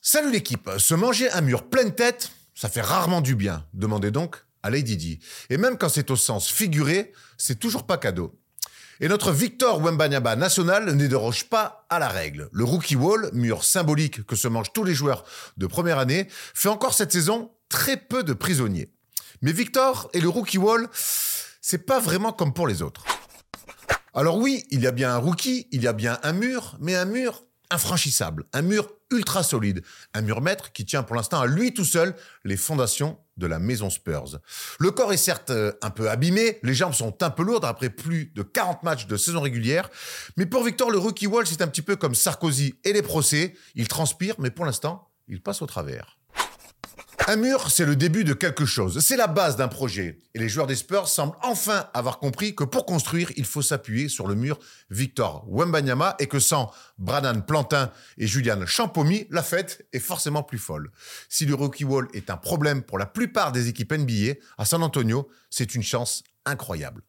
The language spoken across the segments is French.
Salut l'équipe, se manger un mur pleine tête, ça fait rarement du bien, demandez donc à Lady Di. Et même quand c'est au sens figuré, c'est toujours pas cadeau. Et notre Victor Wembanyama national ne déroge pas à la règle. Le rookie wall, mur symbolique que se mangent tous les joueurs de première année, fait encore cette saison très peu de prisonniers. Mais Victor et le rookie wall, c'est pas vraiment comme pour les autres. Alors oui, il y a bien un rookie, il y a bien un mur, mais un mur infranchissable, un mur ultra solide, un mur maître qui tient pour l'instant à lui tout seul les fondations de la maison Spurs. Le corps est certes euh, un peu abîmé, les jambes sont un peu lourdes après plus de 40 matchs de saison régulière, mais pour Victor, le rookie wall, c'est un petit peu comme Sarkozy et les procès, il transpire, mais pour l'instant, il passe au travers. Un mur, c'est le début de quelque chose. C'est la base d'un projet. Et les joueurs des Spurs semblent enfin avoir compris que pour construire, il faut s'appuyer sur le mur Victor Wembanyama et que sans Bradan Plantin et Julian Champomy, la fête est forcément plus folle. Si le rookie wall est un problème pour la plupart des équipes NBA, à San Antonio, c'est une chance incroyable.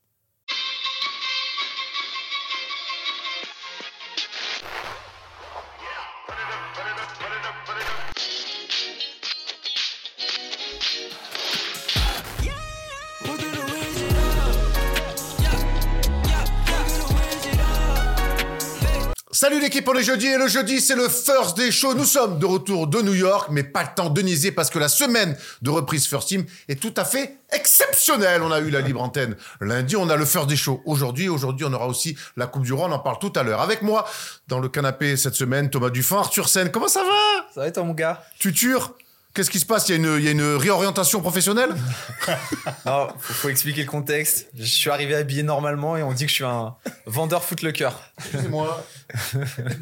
Salut l'équipe, on est jeudi et le jeudi c'est le First Day Show. Nous sommes de retour de New York, mais pas le temps de niaiser parce que la semaine de reprise First Team est tout à fait exceptionnelle. On a eu la libre antenne lundi, on a le First Day Show aujourd'hui. Aujourd'hui, on aura aussi la Coupe du Roi, on en parle tout à l'heure. Avec moi, dans le canapé cette semaine, Thomas Dufin, Arthur Sen. Comment ça va? Ça va et toi, mon gars? Tuture Qu'est-ce qui se passe? Il y, a une, il y a une réorientation professionnelle? Non, faut, faut expliquer le contexte. Je suis arrivé habillé normalement et on dit que je suis un vendeur footlocker. Excusez-moi.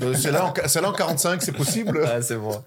Euh, c'est là, en- c'est là en 45, c'est possible? Ah, c'est bon.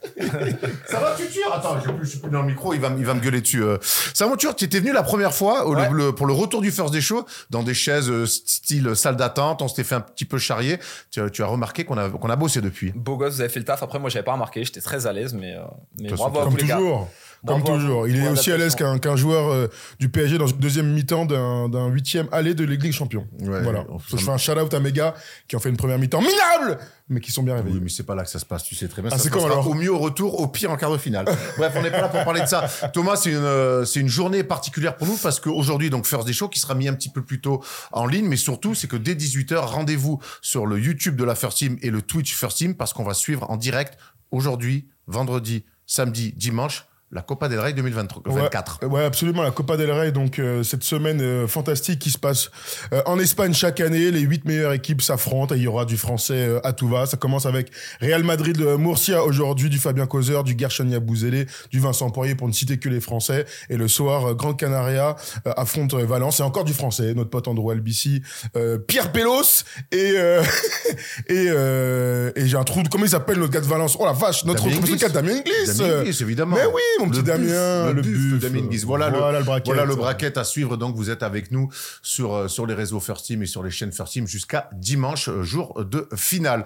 Ça va, Tuture Attends, je, suis plus dans le micro, il va, me- il va me gueuler dessus. euh. Ça va, Tuture, tu étais venu la première fois au- Ouais. le- pour le retour du First Day Show dans des chaises euh, style salle d'attente. On s'était fait un petit peu charrier. Tu, as- tu as remarqué qu'on a, qu'on a bossé depuis? Beau gosse, vous avez fait le taf. Après, moi, j'avais pas remarqué. J'étais très à l'aise, mais, euh, mais bravo à vous. Toujours. Comme Bravo toujours. Il est aussi à l'aise qu'un joueur euh, du PSG dans une deuxième mi-temps d'un huitième aller de Ligue des Champions. Ouais, voilà. on- je fais un shout-out à mes gars qui ont fait une première mi-temps minable, mais qui sont bien réveillés. Oui, mais c'est pas là que ça se passe, tu sais très bien. Ah, ça c'est passera alors Au mieux au retour, au pire en quart de finale. Bref, on n'est pas là pour parler de ça. Thomas, c'est une, euh, c'est une journée particulière pour nous parce qu'aujourd'hui, donc, First Day Show qui sera mis un petit peu plus tôt en ligne, mais surtout, c'est que dès 18h, rendez-vous sur le YouTube de la First Team et le Twitch First Team parce qu'on va suivre en direct aujourd'hui, vendredi, samedi, dimanche, la Copa del Rey 2024. Ouais, ouais, absolument. La Copa del Rey, donc euh, cette semaine euh, fantastique qui se passe euh, en Espagne chaque année. Les huit meilleures équipes s'affrontent et il y aura du français euh, à tout va. Ça commence avec Real Madrid euh, Murcia aujourd'hui, du Fabien Causeur, du Gershon Yabouzélé, du Vincent Poirier pour ne citer que les Français. Et le soir, euh, Grande Canaria affronte Valence et encore du français. Notre pote Andrew Albici, euh, Pierre Pélos et euh, et, euh, et j'ai un trou. de- Comment il s'appelle notre gars de Valence? Oh la vache, notre gars Damien Inglis. Damien Inglis, évidemment. Mais oui, mon petit Le Damien, le buff. Damien Inglis. Voilà, Voilà le, le bracket. Voilà le bracket à suivre. Donc, vous êtes avec nous sur, euh, sur les réseaux First Team et sur les chaînes First Team jusqu'à dimanche, euh, jour de finale.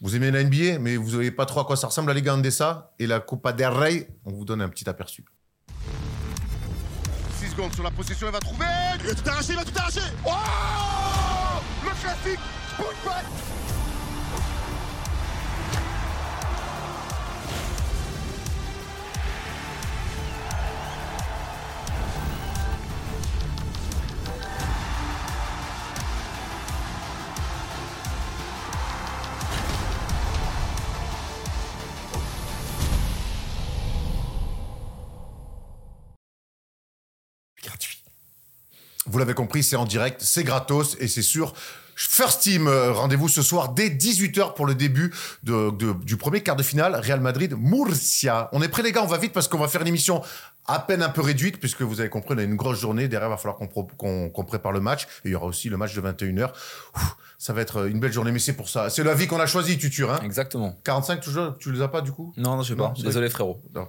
Vous aimez la NBA, mais vous savez pas trop à quoi ça ressemble la Liga Andesa et la Copa del Rey. On vous donne un petit aperçu. 6 secondes sur la possession, il va trouver Il va tout arracher, il va tout arracher Oh Le classique Vous l'avez compris, c'est en direct, c'est gratos et c'est sur First Team, euh, rendez-vous ce soir dès 18h pour le début de, de- du premier quart de finale, Real Madrid-Murcia. On est prêts les gars, on va vite parce qu'on va faire une émission à peine un peu réduite puisque vous avez compris, on a une grosse journée. Derrière, il va falloir qu'on pro- qu'on qu'on prépare le match. Et il y aura aussi le match de 21h. Ouf, ça va être une belle journée, mais c'est pour ça. C'est la vie qu'on a choisie, Tutur. Hein Exactement. 45 toujours, tu les as pas du coup? Non, non, je sais Non, pas. Désolé, frérot. non.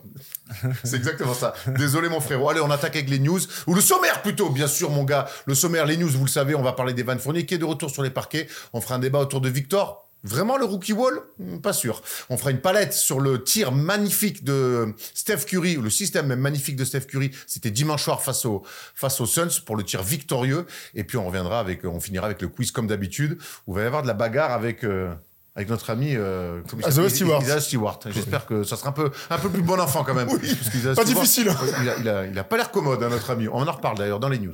C'est exactement ça. Désolé mon frérot. Allez, on attaque avec les news. Ou le sommaire plutôt, bien sûr mon gars. Le sommaire, les news, vous le savez, on va parler d'Evan Fournier qui est de retour sur les parquets. On fera un débat autour de Victor. Vraiment le rookie wall? Hmm, Pas sûr. On fera une palette sur le tir magnifique de Steph Curry, ou le système même magnifique de Steph Curry. C'était dimanche soir face aux, face aux Suns pour le tir victorieux. Et puis on reviendra avec, on finira avec le quiz comme d'habitude, où il va y avoir de la bagarre avec, euh, avec notre ami euh, Isaiah s'appelle? Stewart. J'espère que ça sera un peu, un peu plus bon enfant quand même. Parce qu'Isaiah Pas Stewart, difficile, hein. Il a, il, a, il a pas l'air commode, hein, notre ami. On en reparle d'ailleurs dans les news.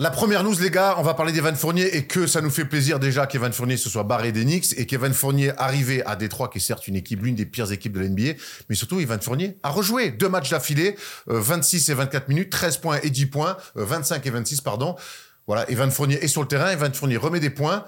La première news, les gars, on va parler d'Evan Fournier et que ça nous fait plaisir déjà qu'Evan Fournier se soit barré des Knicks et qu'Evan Fournier arrivé à Détroit, qui est certes une équipe, l'une des pires équipes de l'NBA, mais surtout Evan Fournier a rejoué deux matchs d'affilée, euh, 26 et 24 minutes, 13 points et 10 points, euh, 25 et 26, pardon. Voilà, Evan Fournier est sur le terrain, Evan Fournier remet des points.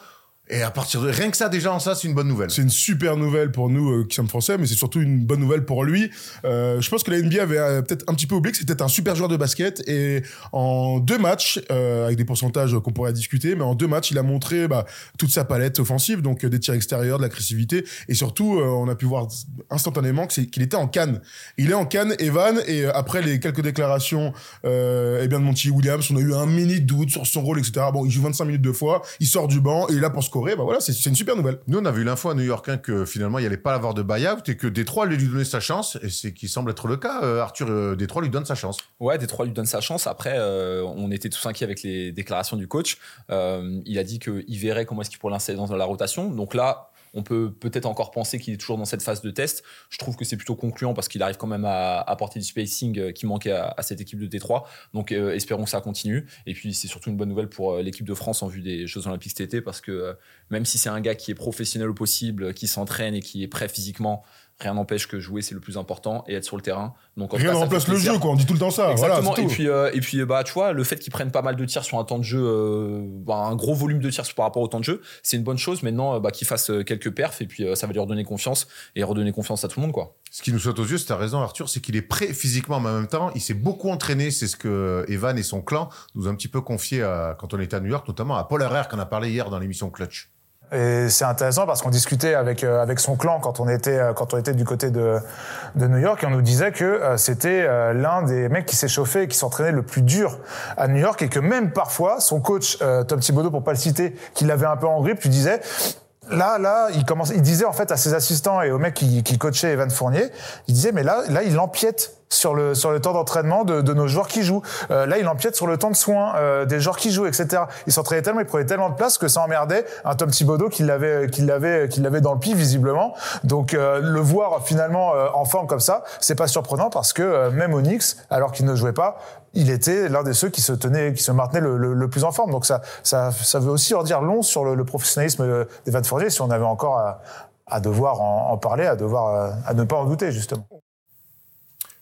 Et à partir de rien que ça, déjà en ça, c'est une bonne nouvelle. C'est une super nouvelle pour nous euh, qui sommes français, mais c'est surtout une bonne nouvelle pour lui. Euh, je pense que la NBA avait euh, peut-être un petit peu oublié que c'était un super joueur de basket et en deux matchs, avec des pourcentages qu'on pourrait discuter, mais en deux matchs, il a montré bah, toute sa palette offensive, donc des tirs extérieurs, de l'agressivité et surtout, on a pu voir instantanément qu'il était en canne. Il est en canne, Evan, et après les quelques déclarations, eh bien de Monty Williams, on a eu un mini doute sur son rôle, etc. Bon, il joue 25 minutes deux fois, il sort du banc et là pour scorer. Bah voilà, c'est une super nouvelle. Nous, on a vu l'info à New York hein, que finalement, il n'y allait pas avoir de buyout et que Détroit allait lui donner sa chance. Et c'est qui semble être le cas. Euh, Arthur, euh, Détroit lui donne sa chance. Ouais, Détroit lui donne sa chance. Après, euh, on était tous inquiets avec les déclarations du coach. Euh, il a dit qu'il verrait comment est-ce qu'il pourrait l'insérer dans la rotation. Donc là, on peut peut-être encore penser qu'il est toujours dans cette phase de test. Je trouve que c'est plutôt concluant parce qu'il arrive quand même à apporter du spacing euh, qui manquait à, cette équipe de Détroit. Donc euh, espérons que ça continue. Et puis c'est surtout une bonne nouvelle pour euh, l'équipe de France en vue des Jeux Olympiques cet été parce que même si c'est un gars qui est professionnel au possible, qui s'entraîne et qui est prêt physiquement, rien n'empêche que jouer c'est le plus important et être sur le terrain. Donc en Rien cas, ne ça remplace fait le jeu, quoi. On dit tout le temps ça. Exactement. c'est et tout. puis, euh, et puis, bah, tu vois, le fait qu'ils prennent pas mal de tirs sur un temps de jeu, euh, bah, un gros volume de tirs par rapport au temps de jeu, c'est une bonne chose. Maintenant, euh, bah, qu'ils fassent euh, quelques perfs et puis euh, ça va lui redonner confiance et redonner confiance à tout le monde, quoi. Ce qui nous saute aux yeux, c'est t'as raison Arthur, c'est qu'il est prêt physiquement, mais en même temps, il s'est beaucoup entraîné. C'est ce que Evan et son clan nous ont un petit peu confié à- quand on était à New York, notamment à Paul Herrère, qu'on a parlé hier dans l'émission Clutch. Et c'est intéressant parce qu'on discutait avec euh, avec son clan quand on était euh, quand on était du côté de de New York et on nous disait que euh, c'était l'un des mecs qui chauffé et qui s'entraînait le plus dur à New York et que même parfois son coach Tom Thibodeau pour pas le citer qui l'avait un peu en grippe lui disait Là, là, il disait en fait à ses assistants et aux mecs qui, coachaient Evan Fournier, il disait mais là, là, il empiète sur le sur le temps d'entraînement de, de nos joueurs qui jouent. Euh, là, il empiète sur le temps de soins euh, des joueurs qui jouent, etc. Il s'entraînait tellement, il prenait tellement de place que ça emmerdait un Tom Thibodeau qui l'avait qui l'avait qui l'avait dans le pied visiblement. Donc euh, le voir finalement en forme comme ça, c'est pas surprenant parce que même au Knicks, alors qu'il ne jouait pas, il était l'un des ceux qui se tenait, qui se maintenait le, plus en forme. Donc ça, ça, ça veut aussi en dire long sur le, le professionnalisme euh, d'Evan Fournier si on avait encore à, à devoir en, en parler, à devoir, euh, à ne pas en douter justement.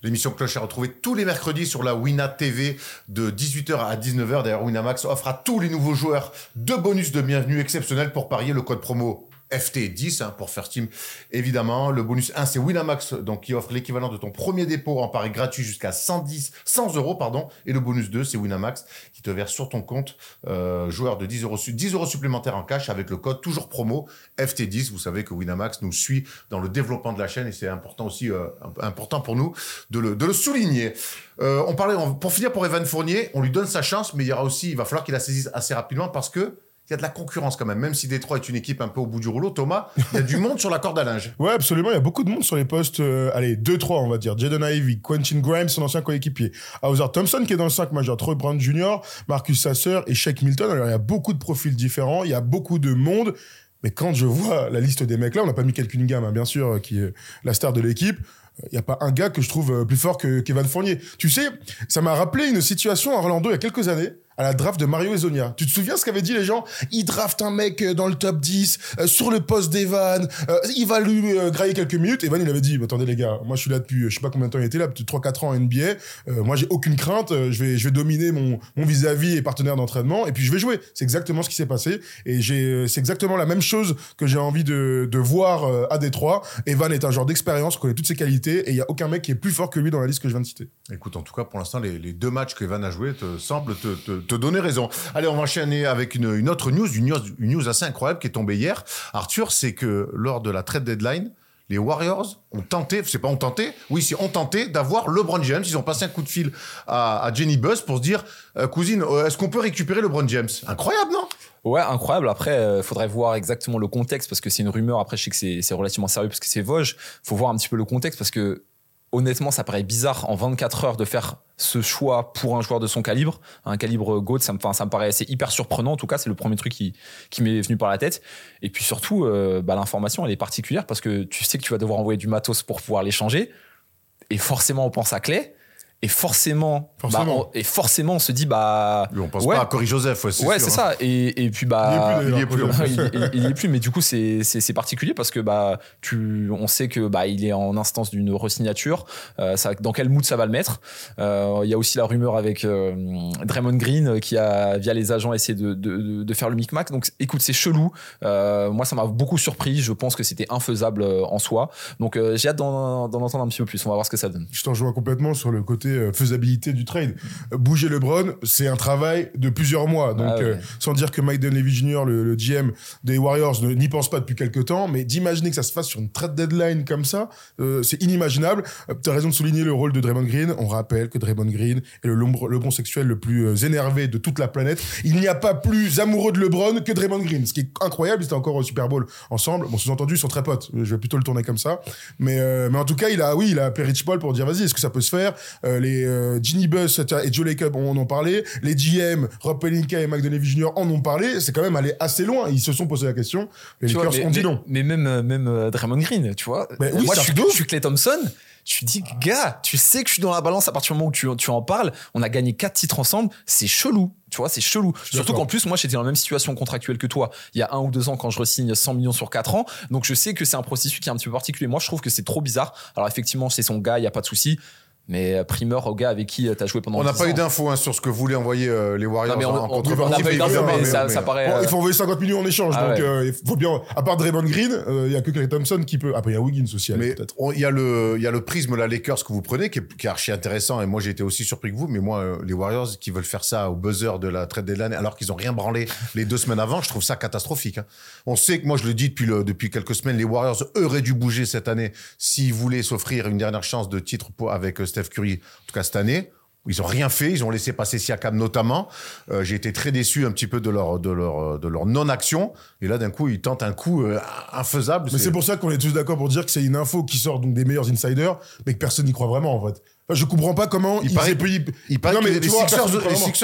L'émission Cloche est retrouvée tous les mercredis sur la Wina TV de 18h à 19h. D'ailleurs, Winamax offre à tous les nouveaux joueurs deux bonus de bienvenue exceptionnels pour parier le code promo FT10 hein, pour First Team évidemment. Le bonus 1 c'est Winamax donc qui offre l'équivalent de ton premier dépôt en pari gratuit jusqu'à 110 100 euros pardon et le bonus 2 c'est Winamax qui te verse sur ton compte euh, joueur de 10 euros su- 10 euros supplémentaires en cash avec le code toujours promo FT10. Vous savez que Winamax nous suit dans le développement de la chaîne et c'est important aussi euh, important pour nous de le, de le souligner. Euh, on parlait on- pour finir pour Evan Fournier, on lui donne sa chance mais il y aura aussi il va falloir qu'il la saisisse assez rapidement parce que il y a de la concurrence quand même, même si Détroit est une équipe un peu au bout du rouleau, Thomas, il y a du monde sur la corde à linge. Ouais, absolument. Il y a beaucoup de monde sur les postes, euh, allez, 2-3, on va dire. Jaden Ivey, Quentin Grimes, son ancien coéquipier. Hauser Thompson, qui est dans le 5 majeur. Troy Brown Jr., Marcus Sasser et Shake Milton. Alors, il y a beaucoup de profils différents. Il y a beaucoup de monde. Mais quand je vois la liste des mecs là, on n'a pas mis Kel Cunningham, hein, bien sûr, euh, qui est la star de l'équipe. Il n'y a pas un gars que je trouve euh, plus fort que Kevin Fournier. Tu sais, ça m'a rappelé une situation à Orlando il y a quelques années à la draft de Mario Ezonia. Tu te souviens ce qu'avaient dit les gens? Il draft un mec euh, dans le top 10, euh, sur le poste d'Evan, euh, il va lui grailler quelques minutes. Evan, il avait dit, attendez les gars, moi je suis là depuis, je sais pas combien de temps il était là, depuis 3-4 ans en NBA, moi j'ai aucune crainte, je vais, je vais dominer mon, vis-à-vis et partenaire d'entraînement, et puis je vais jouer. C'est exactement ce qui s'est passé, et c'est exactement la même chose que j'ai envie de, de voir à Détroit. Evan est un genre d'expérience, connaît toutes ses qualités, et il y a aucun mec qui est plus fort que lui dans la liste que je viens de citer. Écoute, en tout cas, pour l'instant, les, les deux matchs qu'Evan a joués te semblent te, te donner raison. Allez, on va enchaîner avec une, autre news, une news, assez incroyable qui est tombée hier. Arthur, c'est que lors de la trade deadline, les Warriors ont tenté, c'est pas ont tenté, oui, c'est ont tenté d'avoir LeBron James. Ils ont passé un coup de fil à, Jenny Buzz pour se dire, euh, cousine, euh, est-ce qu'on peut récupérer LeBron James? Incroyable, non? Ouais, incroyable. Après, euh, faudrait voir exactement le contexte parce que c'est une rumeur. Après, je sais que c'est relativement sérieux parce que c'est Vosges. Faut voir un petit peu le contexte parce que honnêtement, ça paraît bizarre en 24 heures de faire ce choix pour un joueur de son calibre, un calibre GOAT. Ça me, ça me paraît assez hyper surprenant. En tout cas, c'est le premier truc qui, qui m'est venu par la tête. Et puis surtout, euh, bah, l'information, elle est particulière parce que tu sais que tu vas devoir envoyer du matos pour pouvoir l'échanger. Et forcément, on pense à Clé. Et forcément, Forcément. bah, on- et forcément, on se dit bah On pense ouais, pas à Cory Joseph, ouais, c'est ouais, sûr, c'est hein. ça. Et, et puis bah, Il y est plus, il, il- il y est plus. Mais du coup, c'est c'est c'est particulier parce que bah tu, on sait que bah il est en instance d'une resignature. Euh, ça, dans quel mood ça va le mettre? Euh, Il y a aussi la rumeur avec euh, Draymond Green qui a via les agents essayé de de, de- de faire le micmac. Donc écoute, c'est chelou. Euh, moi, ça m'a beaucoup surpris. Je pense que c'était infaisable en soi. Donc euh, j'ai hâte d'en d'en entendre un petit peu plus. On va voir ce que ça donne. Je t'en rejoins complètement sur le côté euh, faisabilité du trade. Bouger LeBron, c'est un travail de plusieurs mois. Donc, Ah ouais. euh, sans dire que Mike Dunleavy Jr., le, le GM des Warriors, n'y pense pas depuis quelques temps, mais d'imaginer que ça se fasse sur une trade deadline comme ça, euh, c'est inimaginable. Euh, T'as raison de souligner le rôle de Draymond Green. On rappelle que Draymond Green est le lombre- LeBron sexuel le plus énervé de toute la planète. Il n'y a pas plus amoureux de LeBron que Draymond Green. Ce qui est incroyable, ils étaient encore au Super Bowl ensemble. Bon, sous-entendu, ils sont très potes. Je vais plutôt le tourner comme ça. Mais, mais en tout cas, il a, oui, il a appelé Rich Paul pour dire, vas-y, est-ce que ça peut se faire? Les, euh, Ginny Buss et Joe Lacob en ont parlé. Les GM, Rob Pelinka et Mike Dunleavy Jr. en ont parlé. C'est quand même allé assez loin. Ils se sont posé la question. Les Tu vois, Lakers mais, ont dit mais- non. mais même, euh, même euh, Draymond Green, tu vois. Mais oui, Moi, je suis, je suis Clay Thompson. Je dis, gars, tu sais que je suis dans la balance à partir du moment où tu, tu en parles. On a gagné quatre titres ensemble. C'est chelou. Tu vois, c'est chelou. Surtout qu'en plus, moi, j'étais dans la même situation contractuelle que toi il y a un ou deux ans quand je resigne 100 millions sur 4 ans. Donc, je sais que c'est un processus qui est un petit peu particulier. Moi, je trouve que c'est trop bizarre. Alors, effectivement, c'est son gars, il y a pas de souci. Mais euh, primeur au gars avec qui tu as joué pendant On n'a 10 pas eu d'infos hein, sur ce que voulaient envoyer euh, les Warriors Non, mais on- en, on- on n'a pas eu d'infos, évidemment, mais ça- ça paraît- Bon, euh, il faut envoyer 50 millions en échange. Ah donc, ouais. euh, il faut bien, à part Draymond Green, euh, il y a que Clay Thompson qui peut. Après, il y a Wiggins aussi, Mais il y a le il y a le prisme la Lakers que vous prenez qui est, qui est archi intéressant et moi j'ai été aussi surpris que vous mais moi euh, les Warriors qui veulent faire ça au buzzer de la trade deadline alors qu'ils ont rien branlé les deux semaines avant je trouve ça catastrophique hein. on sait que moi je le dis depuis le, depuis quelques semaines les Warriors auraient dû bouger cette année s'ils voulaient s'offrir une dernière chance de titre pour, avec euh, Steph Curry en tout cas cette année ils ont rien fait, ils ont laissé passer Siakam notamment. Euh, J'ai été très déçu un petit peu de leur de leur de leur non-action. Et là, d'un coup, ils tentent un coup euh, infaisable. Mais c'est pour ça qu'on est tous d'accord pour dire que c'est une info qui sort donc des meilleurs insiders, mais que personne n'y croit vraiment en fait. Je comprends pas comment Il ils paraît- Il Non, que mais les, Sixers,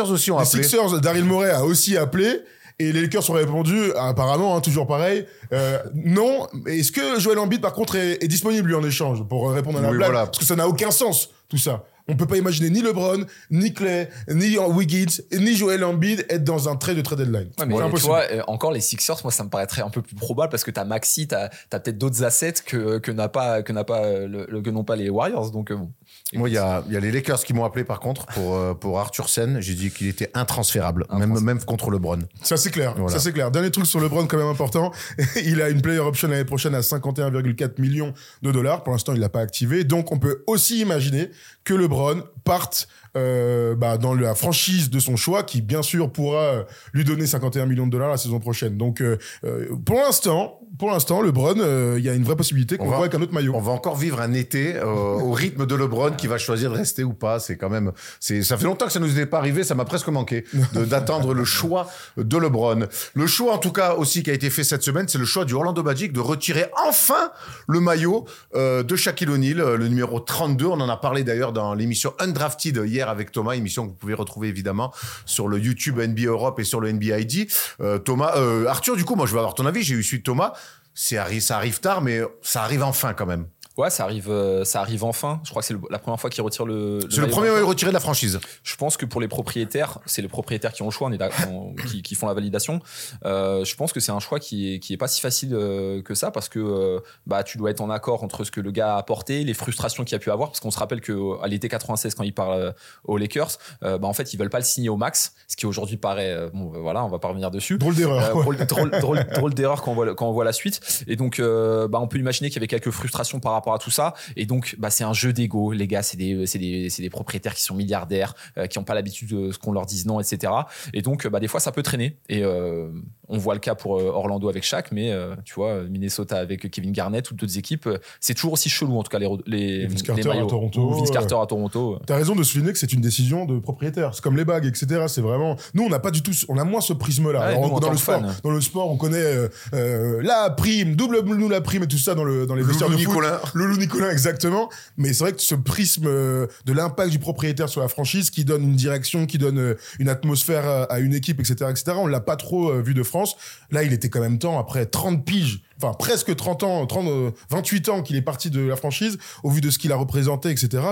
les aussi ont Les appelé. Sixers, Daryl Morey a aussi appelé. Et les Lakers ont répondu, apparemment, hein, toujours pareil, euh, non. Est-ce que Joel Embiid, par contre, est, est disponible lui en échange pour euh, répondre à la Oui, blague? voilà. Parce que ça n'a aucun sens, tout ça. On peut pas imaginer ni LeBron, ni Clay, ni Wiggins, ni Joel Embiid être dans un trade de trade deadline. Ouais, mais C'est tu impossible. vois, euh, encore les Sixers, moi, ça me paraîtrait un peu plus probable parce que t'as Maxi, t'as as, peut-être d'autres assets que, que n'a pas, que n'a pas, euh, le, que n'ont pas les Warriors. Donc, euh, bon. Moi, il y a, il y a les Lakers qui m'ont appelé par contre pour, pour Arthur Sen. J'ai dit qu'il était intransférable, même, même contre LeBron. Ça c'est clair, Voilà. ça c'est clair. Dernier truc sur LeBron quand même important, il a une player option l'année prochaine à 51,4 millions de dollars. Pour l'instant, il l'a pas activé, donc on peut aussi imaginer que LeBron parte euh, bah, dans la franchise de son choix, qui bien sûr pourra euh, lui donner 51 millions de dollars la saison prochaine. Donc euh, pour l'instant, pour l'instant, LeBron, euh, il y a une vraie possibilité qu'on voit avec un autre maillot. On va encore vivre un été euh, au rythme de LeBron qui va choisir de rester ou pas. C'est quand même, c'est, ça fait longtemps que ça nous est pas arrivé. Ça m'a presque manqué d'attendre le choix de LeBron. Le choix, en tout cas, aussi qui a été fait cette semaine, c'est le choix du Orlando Magic de retirer enfin le maillot euh, de Shaquille O'Neal, le numéro 32. On en a parlé d'ailleurs dans l'émission Undrafted hier avec Thomas, émission que vous pouvez retrouver évidemment sur le YouTube NBA Europe et sur le NBA ID. Euh, Thomas, euh, Arthur, du coup, moi je veux avoir ton avis. J'ai eu suite Thomas. C'est ça arrive tard, mais ça arrive enfin quand même. Ouais, ça arrive, euh, ça arrive enfin. Je crois que c'est le- la première fois qu'il retire le. C'est le premier d'enfant. maillot retiré de la franchise. Je pense que pour les propriétaires, c'est les propriétaires qui ont le choix, on est on- qui, qui font la validation. Euh, je pense que c'est un choix qui est, qui est pas si facile euh, que ça parce que euh, bah, tu dois être en accord entre ce que le gars a apporté, les frustrations qu'il a pu avoir. Parce qu'on se rappelle qu'à l'été 96, quand il parle aux Lakers, bah, en fait, ils veulent pas le signer au max, ce qui aujourd'hui paraît. bon, euh, voilà, on va pas revenir dessus. Drôle d'erreur. Drôle, drôle, drôle- d'erreur quand on voit, quand on voit la suite. Et donc, euh, bah, on peut imaginer qu'il y avait quelques frustrations par rapport à tout ça. Et donc, bah, c'est un jeu d'ego. Les gars, c'est des, c'est des, c'est des propriétaires qui sont milliardaires, euh, qui n'ont pas l'habitude de ce qu'on leur dise non, etc. Et donc, bah, des fois, ça peut traîner. Et euh, on voit le cas pour euh, Orlando avec Shaq, mais euh, tu vois, Minnesota avec Kevin Garnett ou d'autres équipes, c'est toujours aussi chelou, en tout cas, les, les, Et Vince les Carter à maillots. Toronto, Ou Vince. Carter à Toronto. T'as raison de souligner que c'est une décision de propriétaire. C'est comme les bagues, etc. C'est vraiment. Nous, on n'a pas du tout. On a moins ce prisme-là. Ouais, Alors, nous, en dans le sport, fan. dans le sport, on connaît la prime, double nous la prime et tout ça dans le dans les vestiaires de foot. Loulou Nicolin, exactement. Mais c'est vrai que ce prisme euh, de l'impact du propriétaire sur la franchise, qui donne une direction, qui donne euh, une atmosphère à, à une équipe, etc., etc. On l'a pas trop euh, vu de France. Là, il était quand même temps après 30 piges. Enfin, presque 30 ans, 30, euh, 28 ans qu'il est parti de la franchise, au vu de ce qu'il a représenté, etc.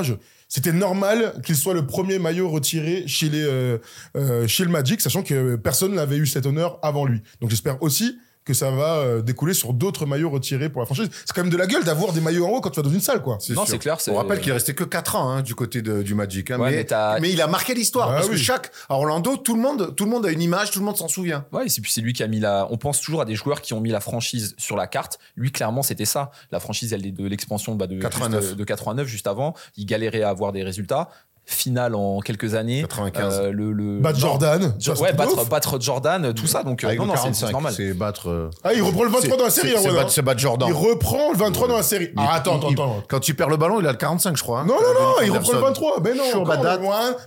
C'était normal qu'il soit le premier maillot retiré chez les euh, euh, chez le Magic, sachant que personne n'avait eu cet honneur avant lui. Donc j'espère aussi que ça va euh, découler sur d'autres maillots retirés pour la franchise. C'est quand même de la gueule d'avoir des maillots en haut quand tu vas dans une salle, quoi. Non, c'est clair, c'est- On rappelle qu'il restait que 4 ans hein, du côté de- du Magic. hein, Ouais, mais, mais il a marqué l'histoire. Ah parce oui. que chaque. À Orlando, tout le, monde, tout le monde a une image, tout le monde s'en souvient. Ouais, et puis c'est lui qui a mis la. On pense toujours à des joueurs qui ont mis la franchise sur la carte. Lui, clairement, c'était ça. La franchise, elle est de l'expansion bah, de 89. juste, euh, de 89 juste avant. Il galérait à avoir des résultats. Finale en quelques années. 95. Euh, le, le Battre non. Jordan. Jo- ça, ouais, battre, battre Jordan, tout ça. Donc, euh, Avec non, le non, c'est- 45, c'est normal. c'est battre. euh, Ah, il reprend le 23 dans la série, c'est- hein, c'est battre- c'est battre Jordan. Il reprend le 23 dans la série. Il- Ah, attends, il- attends, il- attends. Quand tu perds le ballon, il a le 45, je crois. hein. Non, non, non, il reprend le 23. Ben non, Sure, le.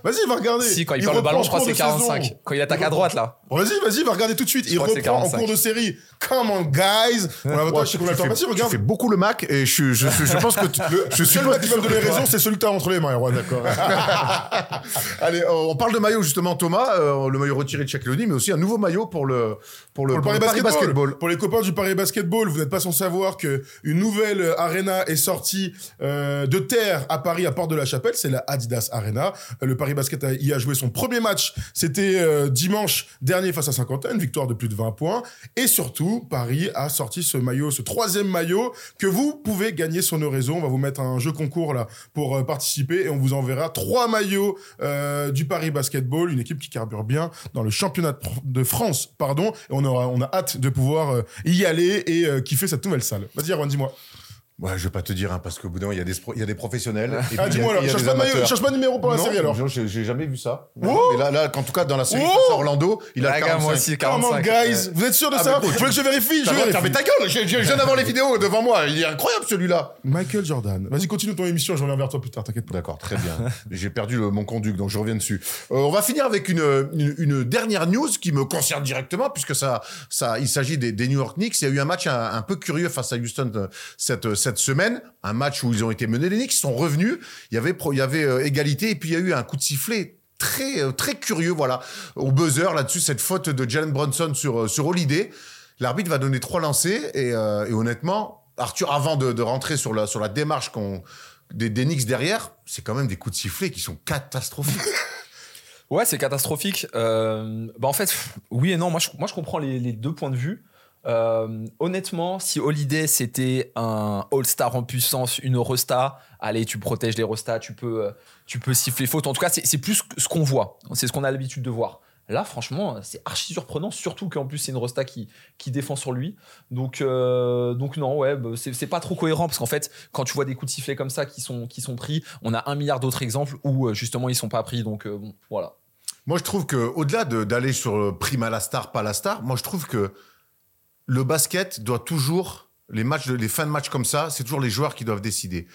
Vas-y, va regarder. Si, quand il, perd le ballon, je crois que c'est cours de 45. saison. Quand il attaque à droite, là. Vas-y, vas-y, va regarder tout de suite. Il reprend en 45. cours de série. Come on, guys. On a Ouais, je sais qu'on tu, le fais, beaucoup le Mac et je, je, je, je pense que tu, je suis Seul pas mec qui va me donner sûr que- raison, c'est celui que t'as entre les mains, Erwan, d'accord. Allez, on parle de maillot justement, Thomas. euh, le maillot retiré de Shaquille mais aussi un nouveau maillot pour le pour le, Pour le pour Paris le Paris Basketball. Basketball. Pour les copains du Paris Basketball, vous n'êtes pas sans savoir que une nouvelle arena est sortie euh, de terre à Paris, à Porte de la Chapelle. C'est la Adidas Arena. Le Paris Basket a- y a joué son premier match. C'était euh, dimanche dernier face à Saint-Quentin, victoire de plus de 20 points. Et surtout, Paris a sorti ce maillot, ce troisième maillot que vous pouvez gagner sur nos réseaux. On va vous mettre un jeu concours là pour participer et on vous enverra trois maillots euh, du Paris Basketball, une équipe qui carbure bien dans le championnat de France, pardon. Et on aura, on a hâte de pouvoir euh, y aller et euh, kiffer cette nouvelle salle. Vas-y, Erwan, dis-moi. Ouais, je vais pas te dire, hein, parce qu'au bout d'un moment, il y a des, il y a des professionnels. et Ah, dis-moi alors, cherche pas, de maillot- amateurs. cherche pas de numéro pour la Non, série alors. non, J'ai jamais vu ça. Oh Mais là, là, en tout cas, dans la série Oh Orlando, il a gars, 45. moi aussi, Comment, 45. guys Vous êtes sûr de Ah, ça Vous voulez que je vérifie Je vérifie. mais ta gueule, j'ai- je viens d'avoir les vidéos devant moi. Il est incroyable celui-là. Michael Jordan. Vas-y, continue ton émission, je reviens vers toi plus tard, t'inquiète pas. D'accord, très bien. J'ai perdu le- mon conduc, donc je reviens dessus. Euh, on va finir avec une, une, une dernière news qui me concerne directement, puisque ça, ça, il s'agit des, des New York Knicks. Il y a eu un match un, un peu curieux face à Houston euh, cette, euh, cette semaine. Un match où ils ont été menés. Les Knicks sont revenus. Il y avait, pro- il y avait euh, égalité, et puis il y a eu un coup de sifflet très, euh, très curieux, voilà, au buzzer là-dessus, cette faute de Jalen Brunson sur, euh, sur Holiday. L'arbitre va donner trois lancers, et, euh, et honnêtement, Arthur, avant de, de rentrer sur la, sur la démarche qu'on, des, des Knicks derrière, c'est quand même des coups de sifflet qui sont catastrophiques. Ouais, c'est catastrophique. Euh, bah en fait, oui et non. Moi, je, moi, je comprends les, les deux points de vue. Euh, honnêtement, si Holiday c'était un All-Star en puissance, une Eurostar, allez, tu protèges les Eurostar, tu peux, euh, tu peux siffler faute. En tout cas, c'est plus ce qu'on voit. C'est ce qu'on a l'habitude de voir. Là, franchement, c'est archi surprenant, surtout qu'en plus c'est une Rosta qui, défend sur lui. Donc, euh, donc non, ouais, bah, c'est pas trop cohérent parce qu'en fait, quand tu vois des coups de sifflet comme ça qui sont, qui sont pris, on a un milliard d'autres exemples où justement ils sont pas pris. Donc bon, voilà. moi, je trouve que au-delà de- d'aller sur prime à la star, pas la star, moi, je trouve que le basket doit toujours, les matchs, les fins de match comme ça, c'est toujours les joueurs qui doivent décider.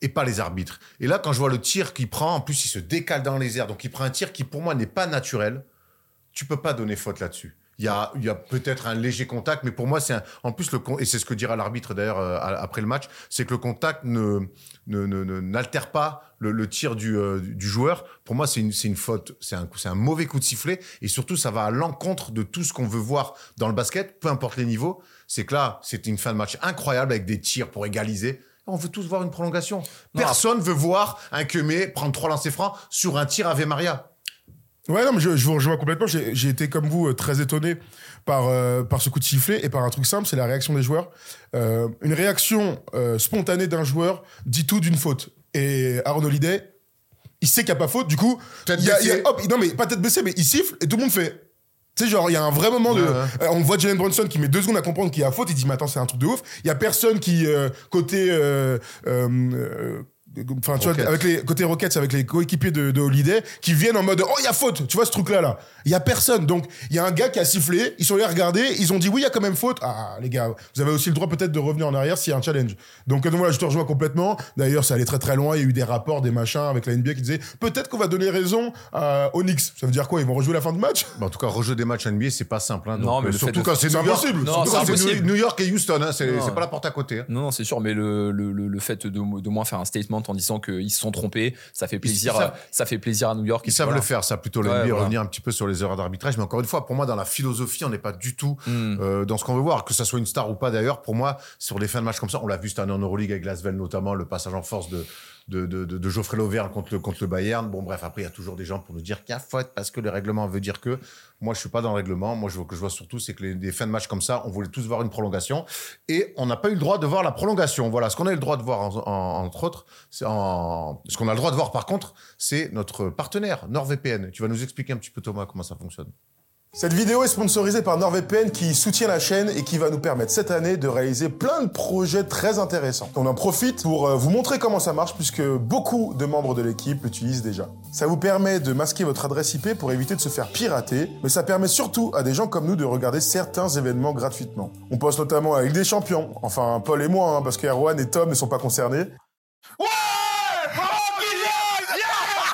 Et pas les arbitres. Et là, quand je vois le tir qu'il prend, en plus, il se décale dans les airs. Donc, il prend un tir qui, pour moi, n'est pas naturel. Tu peux pas donner faute là-dessus. Il y a, il y a peut-être un léger contact, mais pour moi, c'est un- en plus le et c'est ce que dira l'arbitre d'ailleurs euh, après le match, c'est que le contact ne ne- ne- ne- n'altère pas le, le tir du, euh, du joueur. Pour moi, c'est une, faute, c'est un, c'est un mauvais coup de sifflet et surtout, ça va à l'encontre de tout ce qu'on veut voir dans le basket, peu importe les niveaux. C'est que là, c'était une fin de match incroyable avec des tirs pour égaliser. On veut tous voir une prolongation. Personne veut voir un Kemé prendre trois lancers francs sur un tir Ave Maria. Ouais, non, mais je, je vous rejoins complètement. J'ai été, comme vous, euh, très étonné par, euh, par ce coup de sifflet et par un truc simple, c'est la réaction des joueurs. Euh, une réaction euh, spontanée d'un joueur dit tout d'une faute. Et Aaron Holiday, il sait qu'il n'y a pas faute, du coup, Tête il y a- il y a- hop, non mais pas tête baissée, mais il siffle et tout le monde fait. Tu sais, genre, il y a un vrai moment de. Ouais, on voit Jalen Brunson qui met deux secondes à comprendre qu'il y a faute. Il dit, mais attends, c'est un truc de ouf. Il y a personne qui, euh, côté. euh, euh, euh, Enfin, tu vois, avec les côté Rockets, avec les coéquipiers de, de Holiday, qui viennent en mode oh il y a faute, tu vois ce truc là là, il y a personne, donc il y a un gars qui a sifflé, ils sont allés regarder, ils ont dit oui il y a quand même faute, ah les gars, vous avez aussi le droit peut-être de revenir en arrière s'il y a un challenge. Donc, euh, donc voilà, je te rejoins complètement. D'ailleurs, ça allait très très loin, il y a eu des rapports, des machins avec la NBA qui disaient peut-être qu'on va donner raison à Onyx. Ça veut dire quoi? Ils vont rejouer la fin de match? Bah, en tout cas, rejeu des matchs NBA, c'est pas simple. hein. Donc, Non, mais euh, surtout quand c'est C'est New York. impossible. Non, Surtout c'est quand c'est impossible. New York et Houston, hein, c'est pas la porte à côté. hein. Non, non, c'est sûr, mais le, le, le, le fait de, de moins faire un statement en disant qu'ils se sont trompés, ça fait plaisir, ça fait plaisir à New York. Ils savent voilà. le faire, ça plutôt Ouais, l'NBA, voilà. revenir un petit peu sur les erreurs d'arbitrage. Mais encore une fois, pour moi, dans la philosophie, on n'est pas du tout Hmm. euh, dans ce qu'on veut voir. Que ça soit une star ou pas d'ailleurs, pour moi, sur les fins de match comme ça, on l'a vu cette année en Euroleague avec Glasvel notamment, le passage en force de, de, de, de, de Geoffrey Lauvergne contre le, contre le Bayern. Bon, bref, après, il y a toujours des gens pour nous dire qu'il y a faute parce que le règlement veut dire que. Moi, je suis pas dans le règlement. Moi, je, que je vois surtout, c'est que les, fins de match comme ça, on voulait tous voir une prolongation et on n'a pas eu le droit de voir la prolongation. Voilà, ce qu'on a eu le droit de voir, en- en- entre autres, ce qu'on a le droit de voir par contre, c'est notre partenaire NordVPN. Tu vas nous expliquer un petit peu, Thomas, comment ça fonctionne. Cette vidéo est sponsorisée par NordVPN qui soutient la chaîne et qui va nous permettre cette année de réaliser plein de projets très intéressants. On en profite pour euh, vous montrer comment ça marche puisque beaucoup de membres de l'équipe l'utilisent déjà. Ça vous permet de masquer votre adresse IP pour éviter de se faire pirater, mais ça permet surtout à des gens comme nous de regarder certains événements gratuitement. On poste notamment avec des champions, enfin Paul et moi, hein, parce que Erwan et Tom ne sont pas concernés.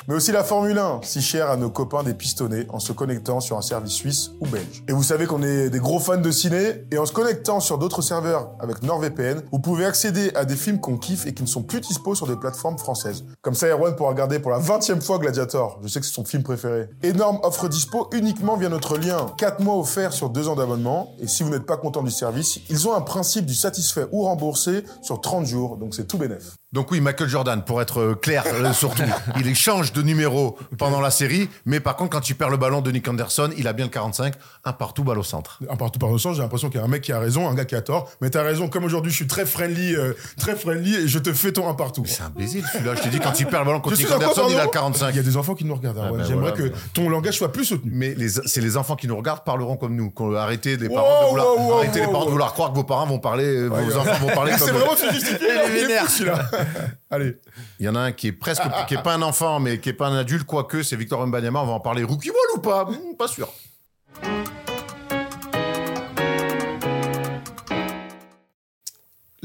Mais aussi la Formule 1, si chère à nos copains des pistonnés, en se connectant sur un service suisse ou belge. Et vous savez qu'on est des gros fans de ciné, et en se connectant sur d'autres serveurs avec NordVPN, vous pouvez accéder à des films qu'on kiffe et qui ne sont plus dispo sur des plateformes françaises. Comme ça, Erwan pourra regarder pour la 20 e fois Gladiator. Je sais que c'est son film préféré. Énorme offre dispo uniquement via notre lien. 4 mois offerts sur 2 ans d'abonnement, et si vous n'êtes pas content du service, ils ont un principe du satisfait ou remboursé sur 30 jours, donc c'est tout bénef. Donc oui, Michael Jordan, pour être euh, clair, euh, surtout, il échange de numéro pendant la série, mais par contre, quand il perd le ballon de Nick Anderson, il a bien le 45, un partout, balle au centre. un partout par le sens, j'ai l'impression qu'il y a un mec qui a raison, un gars qui a tort. Mais t'as raison, comme aujourd'hui je suis très friendly, euh, très friendly et je te fais ton un partout. C'est imbécile celui-là, je t'ai dit, quand il perd le ballon contre Je Nick Anderson, il a le pardon 45. Il y a des enfants qui nous regardent. Erwan. ben J'aimerais voilà, que ton langage soit plus soutenu. Mais c'est les enfants qui nous regardent parleront comme nous. Qu'on arrêtez les Wow, parents de vouloir, wow, wow, arrêtez les parents de vouloir croire que vos parents vont parler, vos enfants vont parler C'est comme. vraiment Allez. Il y en a un qui est presque, qui est pas un enfant, mais qui est pas un adulte, quoique c'est Victor Mbanyama. On va en parler. Rookie wall ou pas? Hmm, Pas sûr.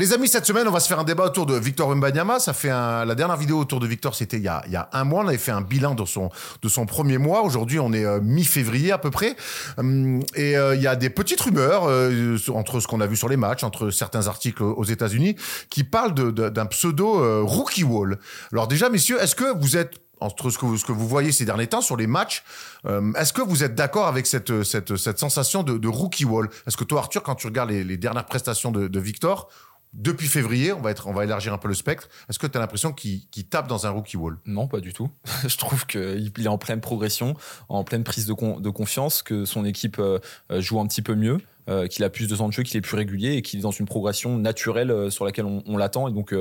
Les amis, cette semaine, on va se faire un débat autour de Victor Mbanyama. Ça fait un- la dernière vidéo autour de Victor, c'était il y a, un mois. On avait fait un bilan de son, de son premier mois. Aujourd'hui, on est euh, mi-février à peu près. Hum, et euh, il y a des petites rumeurs euh, entre ce qu'on a vu sur les matchs, entre certains articles aux États-Unis, qui parlent d'un pseudo rookie wall. Alors déjà, messieurs, est-ce que vous êtes entre ce que, vous, que vous voyez ces derniers temps sur les matchs, euh, est-ce que vous êtes d'accord avec cette, cette, sensation de, rookie wall? Est-ce que toi, Arthur, quand tu regardes les, dernières prestations de Victor, depuis février, on va, être, on va élargir un peu le spectre, est-ce que tu as l'impression qu'il tape dans un rookie wall? Non, pas du tout. je trouve qu'il il est en pleine progression, en pleine prise de, con- de confiance, que son équipe euh, euh, joue un petit peu mieux, euh, qu'il a plus de temps de jeu, qu'il est plus régulier et qu'il est dans une progression naturelle sur laquelle on, on l'attend. Et donc,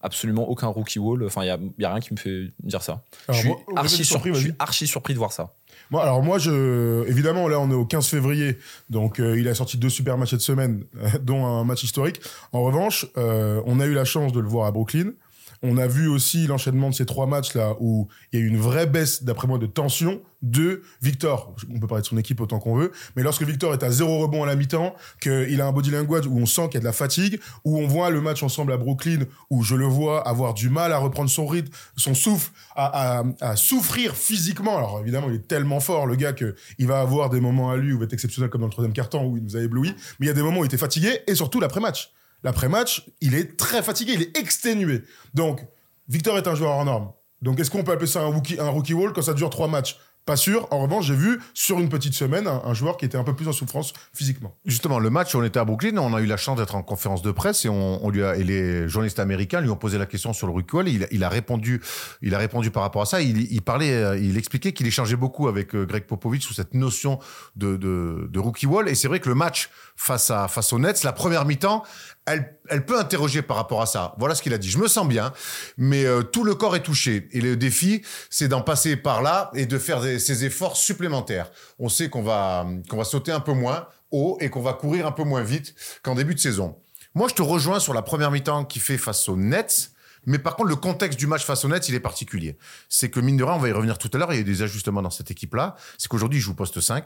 absolument aucun rookie wall. Enfin, il n'y a, il y a rien qui me fait dire ça. Alors je, suis moi, archi surpris, surpris, je suis archi surpris de voir ça. Moi, alors moi, je, évidemment, là, on est au 15 février, donc euh, il a sorti deux super matchs cette semaine, dont un match historique. En revanche, euh, on a eu la chance de le voir à Brooklyn. On a vu aussi l'enchaînement de ces trois matchs là où il y a eu une vraie baisse, d'après moi, de tension de Victor. On peut parler de son équipe autant qu'on veut, mais lorsque Victor est à zéro rebond à la mi-temps, qu'il a un body language où on sent qu'il y a de la fatigue, où on voit le match ensemble à Brooklyn, où je le vois avoir du mal à reprendre son rythme, son souffle, à, à- souffrir physiquement. Alors évidemment, il est tellement fort, le gars, que il va avoir des moments à lui où il va être exceptionnel comme dans le troisième quart-temps où il nous a ébloui, mais il y a des moments où il était fatigué et surtout l'après-match. L'après-match, il est très fatigué, il est exténué. Donc, Victor est un joueur en norme. Donc, est-ce qu'on peut appeler ça un rookie, un rookie wall quand ça dure trois matchs? Pas sûr. En revanche, j'ai vu sur une petite semaine un, joueur qui était un peu plus en souffrance physiquement. Justement, le match, on était à Brooklyn, on a eu la chance d'être en conférence de presse et, on, lui a, et les journalistes américains lui ont posé la question sur le rookie wall. Il, il a répondu, il a répondu par rapport à ça. Il, parlait, euh, il expliquait qu'il échangeait beaucoup avec euh, Greg Popovich sur cette notion de rookie wall. Et c'est vrai que le match face à face aux Nets, la première mi-temps, elle, elle peut interroger par rapport à ça. Voilà ce qu'il a dit. Je me sens bien, mais euh, tout le corps est touché. Et le défi, c'est d'en passer par là et de faire des, ces efforts supplémentaires. On sait qu'on va, qu'on va sauter un peu moins haut et qu'on va courir un peu moins vite qu'en début de saison. Moi, je te rejoins sur la première mi-temps qui fait face aux Nets. Mais par contre, le contexte du match face aux Nets, il est particulier. C'est que, mine de rien, on va y revenir tout à l'heure, il y a eu des ajustements dans cette équipe-là. C'est qu'aujourd'hui, ils jouent poste 5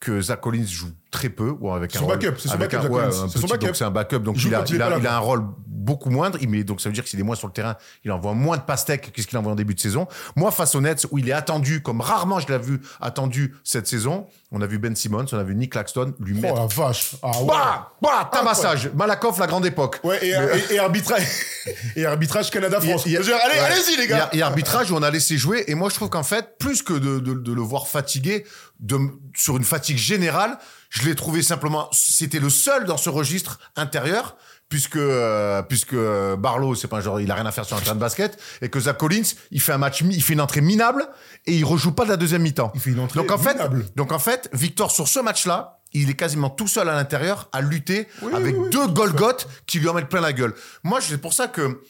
que Zach Collins joue très peu ou avec Son un backup, c'est son backup, un, ouais, un son backup. donc c'est un backup donc Il il a, il a, un rôle beaucoup moindre il met donc ça veut dire que s'il est moins sur le terrain il envoie moins de pastèques que ce qu'il envoie en début de saison moi face aux Nets où il est attendu comme rarement je l'ai vu attendu cette saison on a vu Ben Simmons on a vu Nick Claxton lui Oh mettre la vache. Ah ouais. bah bah tabassage Malakoff la grande époque Ouais, et, et, et arbitrage, et arbitrage Canada-France. Allez, allez-y, les gars. A arbitrage où on a laissé jouer. Et moi, je trouve qu'en fait, plus que de, de- de le voir fatigué, de, sur une fatigue générale, je l'ai trouvé simplement. C'était le seul dans ce registre intérieur. Puisque euh, puisque Barlow c'est pas un genre il a rien à faire sur un terrain de basket et que Zach Collins il fait un match il fait une entrée minable et il rejoue pas de la deuxième mi-temps. Il fait une entrée donc en fait minable. donc en fait Victor sur ce match-là il est quasiment tout seul à l'intérieur à lutter Oui, avec oui, oui. deux Golgoth qui lui en mettent plein la gueule. Moi c'est pour ça que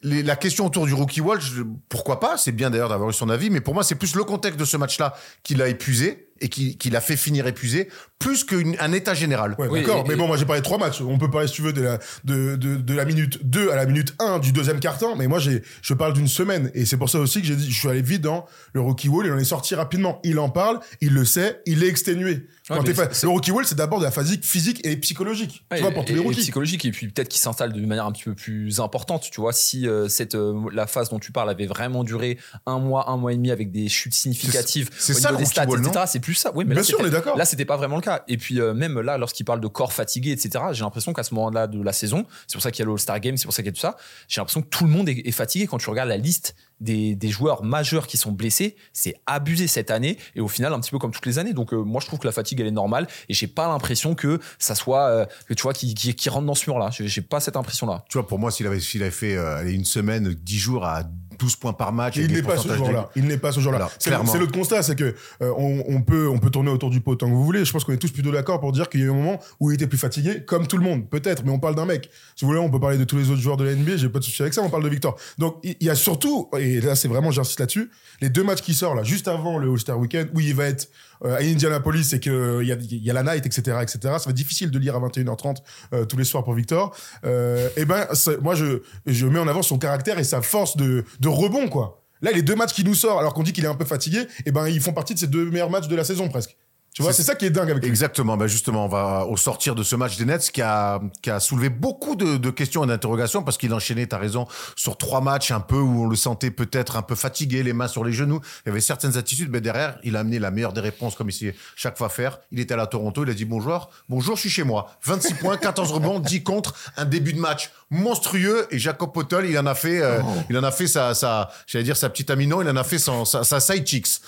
les- la question autour du rookie wall, je- pourquoi pas C'est bien d'ailleurs d'avoir eu son avis, mais pour moi, c'est plus le contexte de ce match-là qui l'a épuisé et qui, qui l'a fait finir épuisé, plus qu'un état général. Ouais, Oui, d'accord. Mais bon, moi, j'ai parlé de trois matchs. On peut parler, si tu veux, de la, de, de, de la minute 2 à la minute 1 du deuxième quart-temps. Mais moi, j'ai, je parle d'une semaine. Et c'est pour ça aussi que j'ai dit, je suis allé vite dans le rookie wall. Il en est sorti rapidement. Il en parle, il le sait, il est exténué. Ouais, le rookie wall, c'est d'abord de la phase physique et psychologique. Ouais, tu vois, pour et- tous les et rookies. psychologique et puis peut-être qu'il s'installe de manière un petit peu plus importante tu vois si euh, cette euh, la phase dont tu parles avait vraiment duré un mois un mois et demi avec des chutes significatives C'est- c'est au ça, niveau le des stats wall, etc c'est plus ça oui mais Bien là, sûr, c'était- on est d'accord. là c'était pas vraiment le cas et puis euh, même là lorsqu'il parle de corps fatigué etc j'ai l'impression qu'à ce moment-là de la saison c'est pour ça qu'il y a le All-Star Game c'est pour ça qu'il y a tout ça j'ai l'impression que tout le monde est, est fatigué quand tu regardes la liste des, joueurs majeurs qui sont blessés c'est abusé cette année et au final un petit peu comme toutes les années. Donc euh, moi je trouve que la fatigue elle est normale et j'ai pas l'impression que ça soit euh, que tu vois qui, rentre dans ce mur là j'ai pas cette impression là Tu vois, pour moi, s'il avait, fait euh, une semaine, 10 jours à 12 points par match, Il n'est pas ce joueur-là. Il n'est pas ce. Alors, C'est l'autre constat, c'est que euh, on, on peut on peut tourner autour du pot tant que vous voulez. Je pense qu'on est tous plutôt d'accord pour dire qu'il y a eu un moment où il était plus fatigué, comme tout le monde, peut-être. Mais on parle d'un mec. Si vous voulez, on peut parler de tous les autres joueurs de la NBA. J'ai pas de souci avec ça. On parle de Victor. Donc il il y a surtout, et là c'est vraiment j'insiste là-dessus, les deux matchs qui sortent là juste avant le All-Star Weekend où il va être à Indianapolis et qu'il y a, y a la night, etc., etc. Ça va être difficile de lire à 21h30 euh, tous les soirs pour Victor. Euh, et ben, c'est- moi, je, je mets en avant son caractère et sa force de, de rebond, quoi. Là, les deux matchs qui nous sortent, alors qu'on dit qu'il est un peu fatigué, et ben, ils font partie de ces deux meilleurs matchs de la saison, presque. Tu vois, C'est- ça qui est dingue avec. Exactement. Ben justement, on va au sortir de ce match des Nets qui a, qui a soulevé beaucoup de, de questions et d'interrogations parce qu'il enchaînait, t'as raison, sur trois matchs un peu où on le sentait peut-être un peu fatigué, les mains sur les genoux. Il y avait certaines attitudes, mais derrière, il a amené la meilleure des réponses comme il sait chaque fois faire. Il était à Toronto, il a dit bonjour, bonjour, je suis chez moi. 26 points, 14 rebonds, 10 contre, un début de match monstrueux et Jacob Potel, il en a fait, euh, il en a fait sa, sa, j'allais dire sa petite amino, il en a fait son, sa, sa side chicks.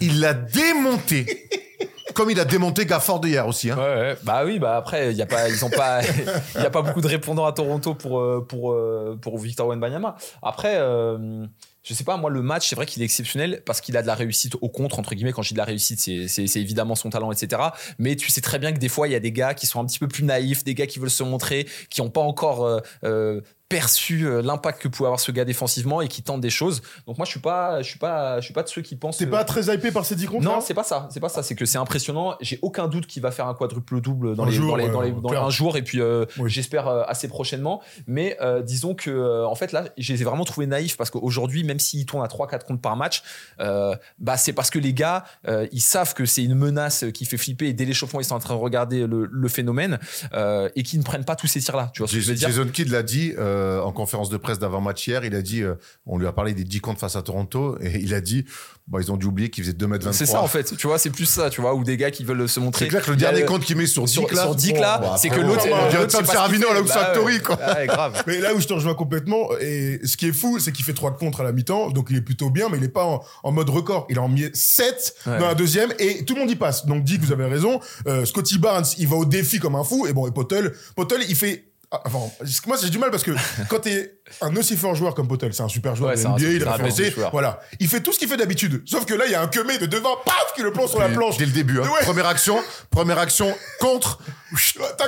Il l'a démonté. Comme il a démonté Gafford hier aussi. Hein. Ouais, ouais. Bah oui, bah après, y a pas, ils ont pas, il y a pas beaucoup de répondants à Toronto pour euh, pour euh, pour Victor Wembanyama. Après, euh, je sais pas, moi le match, c'est vrai qu'il est exceptionnel parce qu'il a de la réussite au contre entre guillemets. Quand je dis de la réussite, c'est c'est c'est évidemment son talent, etc. Mais tu sais très bien que des fois, il y a des gars qui sont un petit peu plus naïfs, des gars qui veulent se montrer, qui ont pas encore euh, euh, perçu l'impact que pouvait avoir ce gars défensivement et qui tentent des choses. Donc moi, je suis pas, je suis pas, je suis pas de ceux qui pensent. T'es pas très hypé par ces 10 contre non, c'est pas ça. C'est pas ça. C'est que c'est impressionnant. J'ai aucun doute qu'il va faire un quadruple double dans Un les, jour, dans les, dans les, dans un jour et puis euh, Oui. j'espère euh, assez prochainement. Mais euh, disons que en fait là, je les ai vraiment trouvés naïfs parce qu'aujourd'hui, même s'ils tournent à 3-4 comptes par match, euh, bah c'est parce que les gars, ils savent que c'est une menace qui fait flipper et dès l'échauffement, ils sont en train de regarder le, le phénomène et qu'ils ne prennent pas tous ces tirs là. Tu vois ce que je veux dire? Jason Kidd l'a dit, en conférence de presse d'avant-match hier, il a dit, on lui a parlé des 10 comptes face à Toronto, et il a dit, bah, ils ont dû oublier qu'ils faisaient 2m23. C'est ça en fait, tu vois, c'est plus ça, tu vois, ou des gars qui veulent se montrer. C'est clair que le dernier compte qu'il met sur 10 sur, là, sur 10 là, bon, c'est bah, que l'autre, on dirait Tom c'est pas ce qu'il Serafino à fait. l'Ox Bah Factory, quoi. Ouais, grave. Mais là où je te rejoins complètement, et ce qui est fou, c'est qu'il fait 3 contre à la mi-temps, donc il est plutôt bien, mais il est pas en, en mode record. Il a en mis 7 Ouais. dans la deuxième, et tout le monde y passe. Donc dit que vous avez raison, euh, Scotty Barnes, il va au défi comme un fou, et bon, et Potel, Potel, il fait... ah, Enfin, moi j'ai du mal parce que quand t'es un aussi fort joueur comme Potel, c'est un super joueur Ouais, de un- NBA, il un référencé, voilà. Il fait tout ce qu'il fait d'habitude. Sauf que là, il y a un queumé de devant, paf, qui le plonge sur la planche. Dès le début. hein. Ouais. Première action, première action, contre,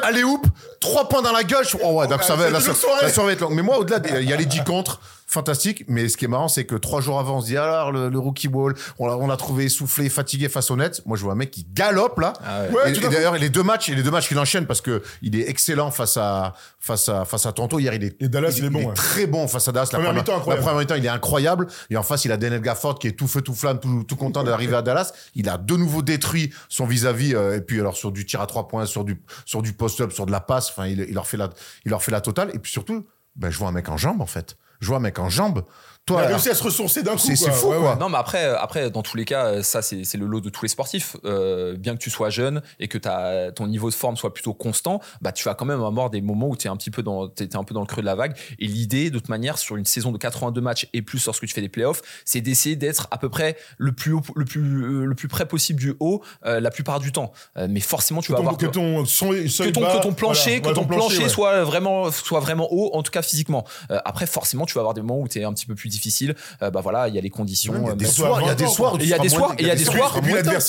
allez hoop, trois points dans la gauche. Oh ouais, donc ça va, la, soirée. va être longue. Mais moi, au-delà, il y a les 10 contre, fantastique. Mais ce qui est marrant, c'est que trois jours avant, on se dit, alors, le, le rookie ball, on l'a, on l'a trouvé essoufflé, fatigué face au net. Moi, je vois un mec qui galope, là. Ah ouais. Ouais, et, d'ailleurs, les deux matchs, et les deux matchs qu'il enchaîne parce que il est excellent face à, face à, face à Toronto. Hier, il est, Et Dallas, il est bon, ouais. très bon face à Dallas. La Première mi-temps, la incroyable. première mi-temps, il est incroyable. Et en face, il a Daniel Gafford qui est tout feu, tout flamme, tout, tout content d'arriver à Dallas. Il a de nouveau détruit son vis-à-vis. euh, et puis, alors, sur du tir à trois points, sur du, sur du post-up, sur de la passe. Enfin, il, il leur fait la, il leur fait la totale. Et puis surtout, ben, je vois un mec en jambes, en fait. Je vois mec en jambes. Il Toi, a réussi à se ressourcer d'un coup. C'est- fou, Ouais, quoi. ouais. Non, mais après, après, dans tous les cas, euh, ça, c'est c'est le lot de tous les sportifs. Euh, bien que tu sois jeune et que t'as- ton niveau de forme soit plutôt constant, bah, tu vas quand même avoir des moments où tu es un petit peu dans, t'es- t'es un peu dans le creux de la vague. Et l'idée, de toute manière, sur une saison de 82 matchs et plus lorsque tu fais des playoffs, c'est d'essayer d'être à peu près le plus, haut, le, plus, euh, le plus près possible du haut euh, la plupart du temps. Euh, mais forcément, tu Que vas ton, avoir que ton son- que ton, bas, que ton plancher, voilà. que ton plancher ouais. soit vraiment, soit vraiment haut, en tout cas physiquement. Euh, après, forcément, tu vas avoir des moments où tu es un petit peu plus difficile. Euh, bah voilà, il y a les conditions. il y a euh, des soirs, il y a des soirs où et tu il y a des moins- soirs, il y a des soirs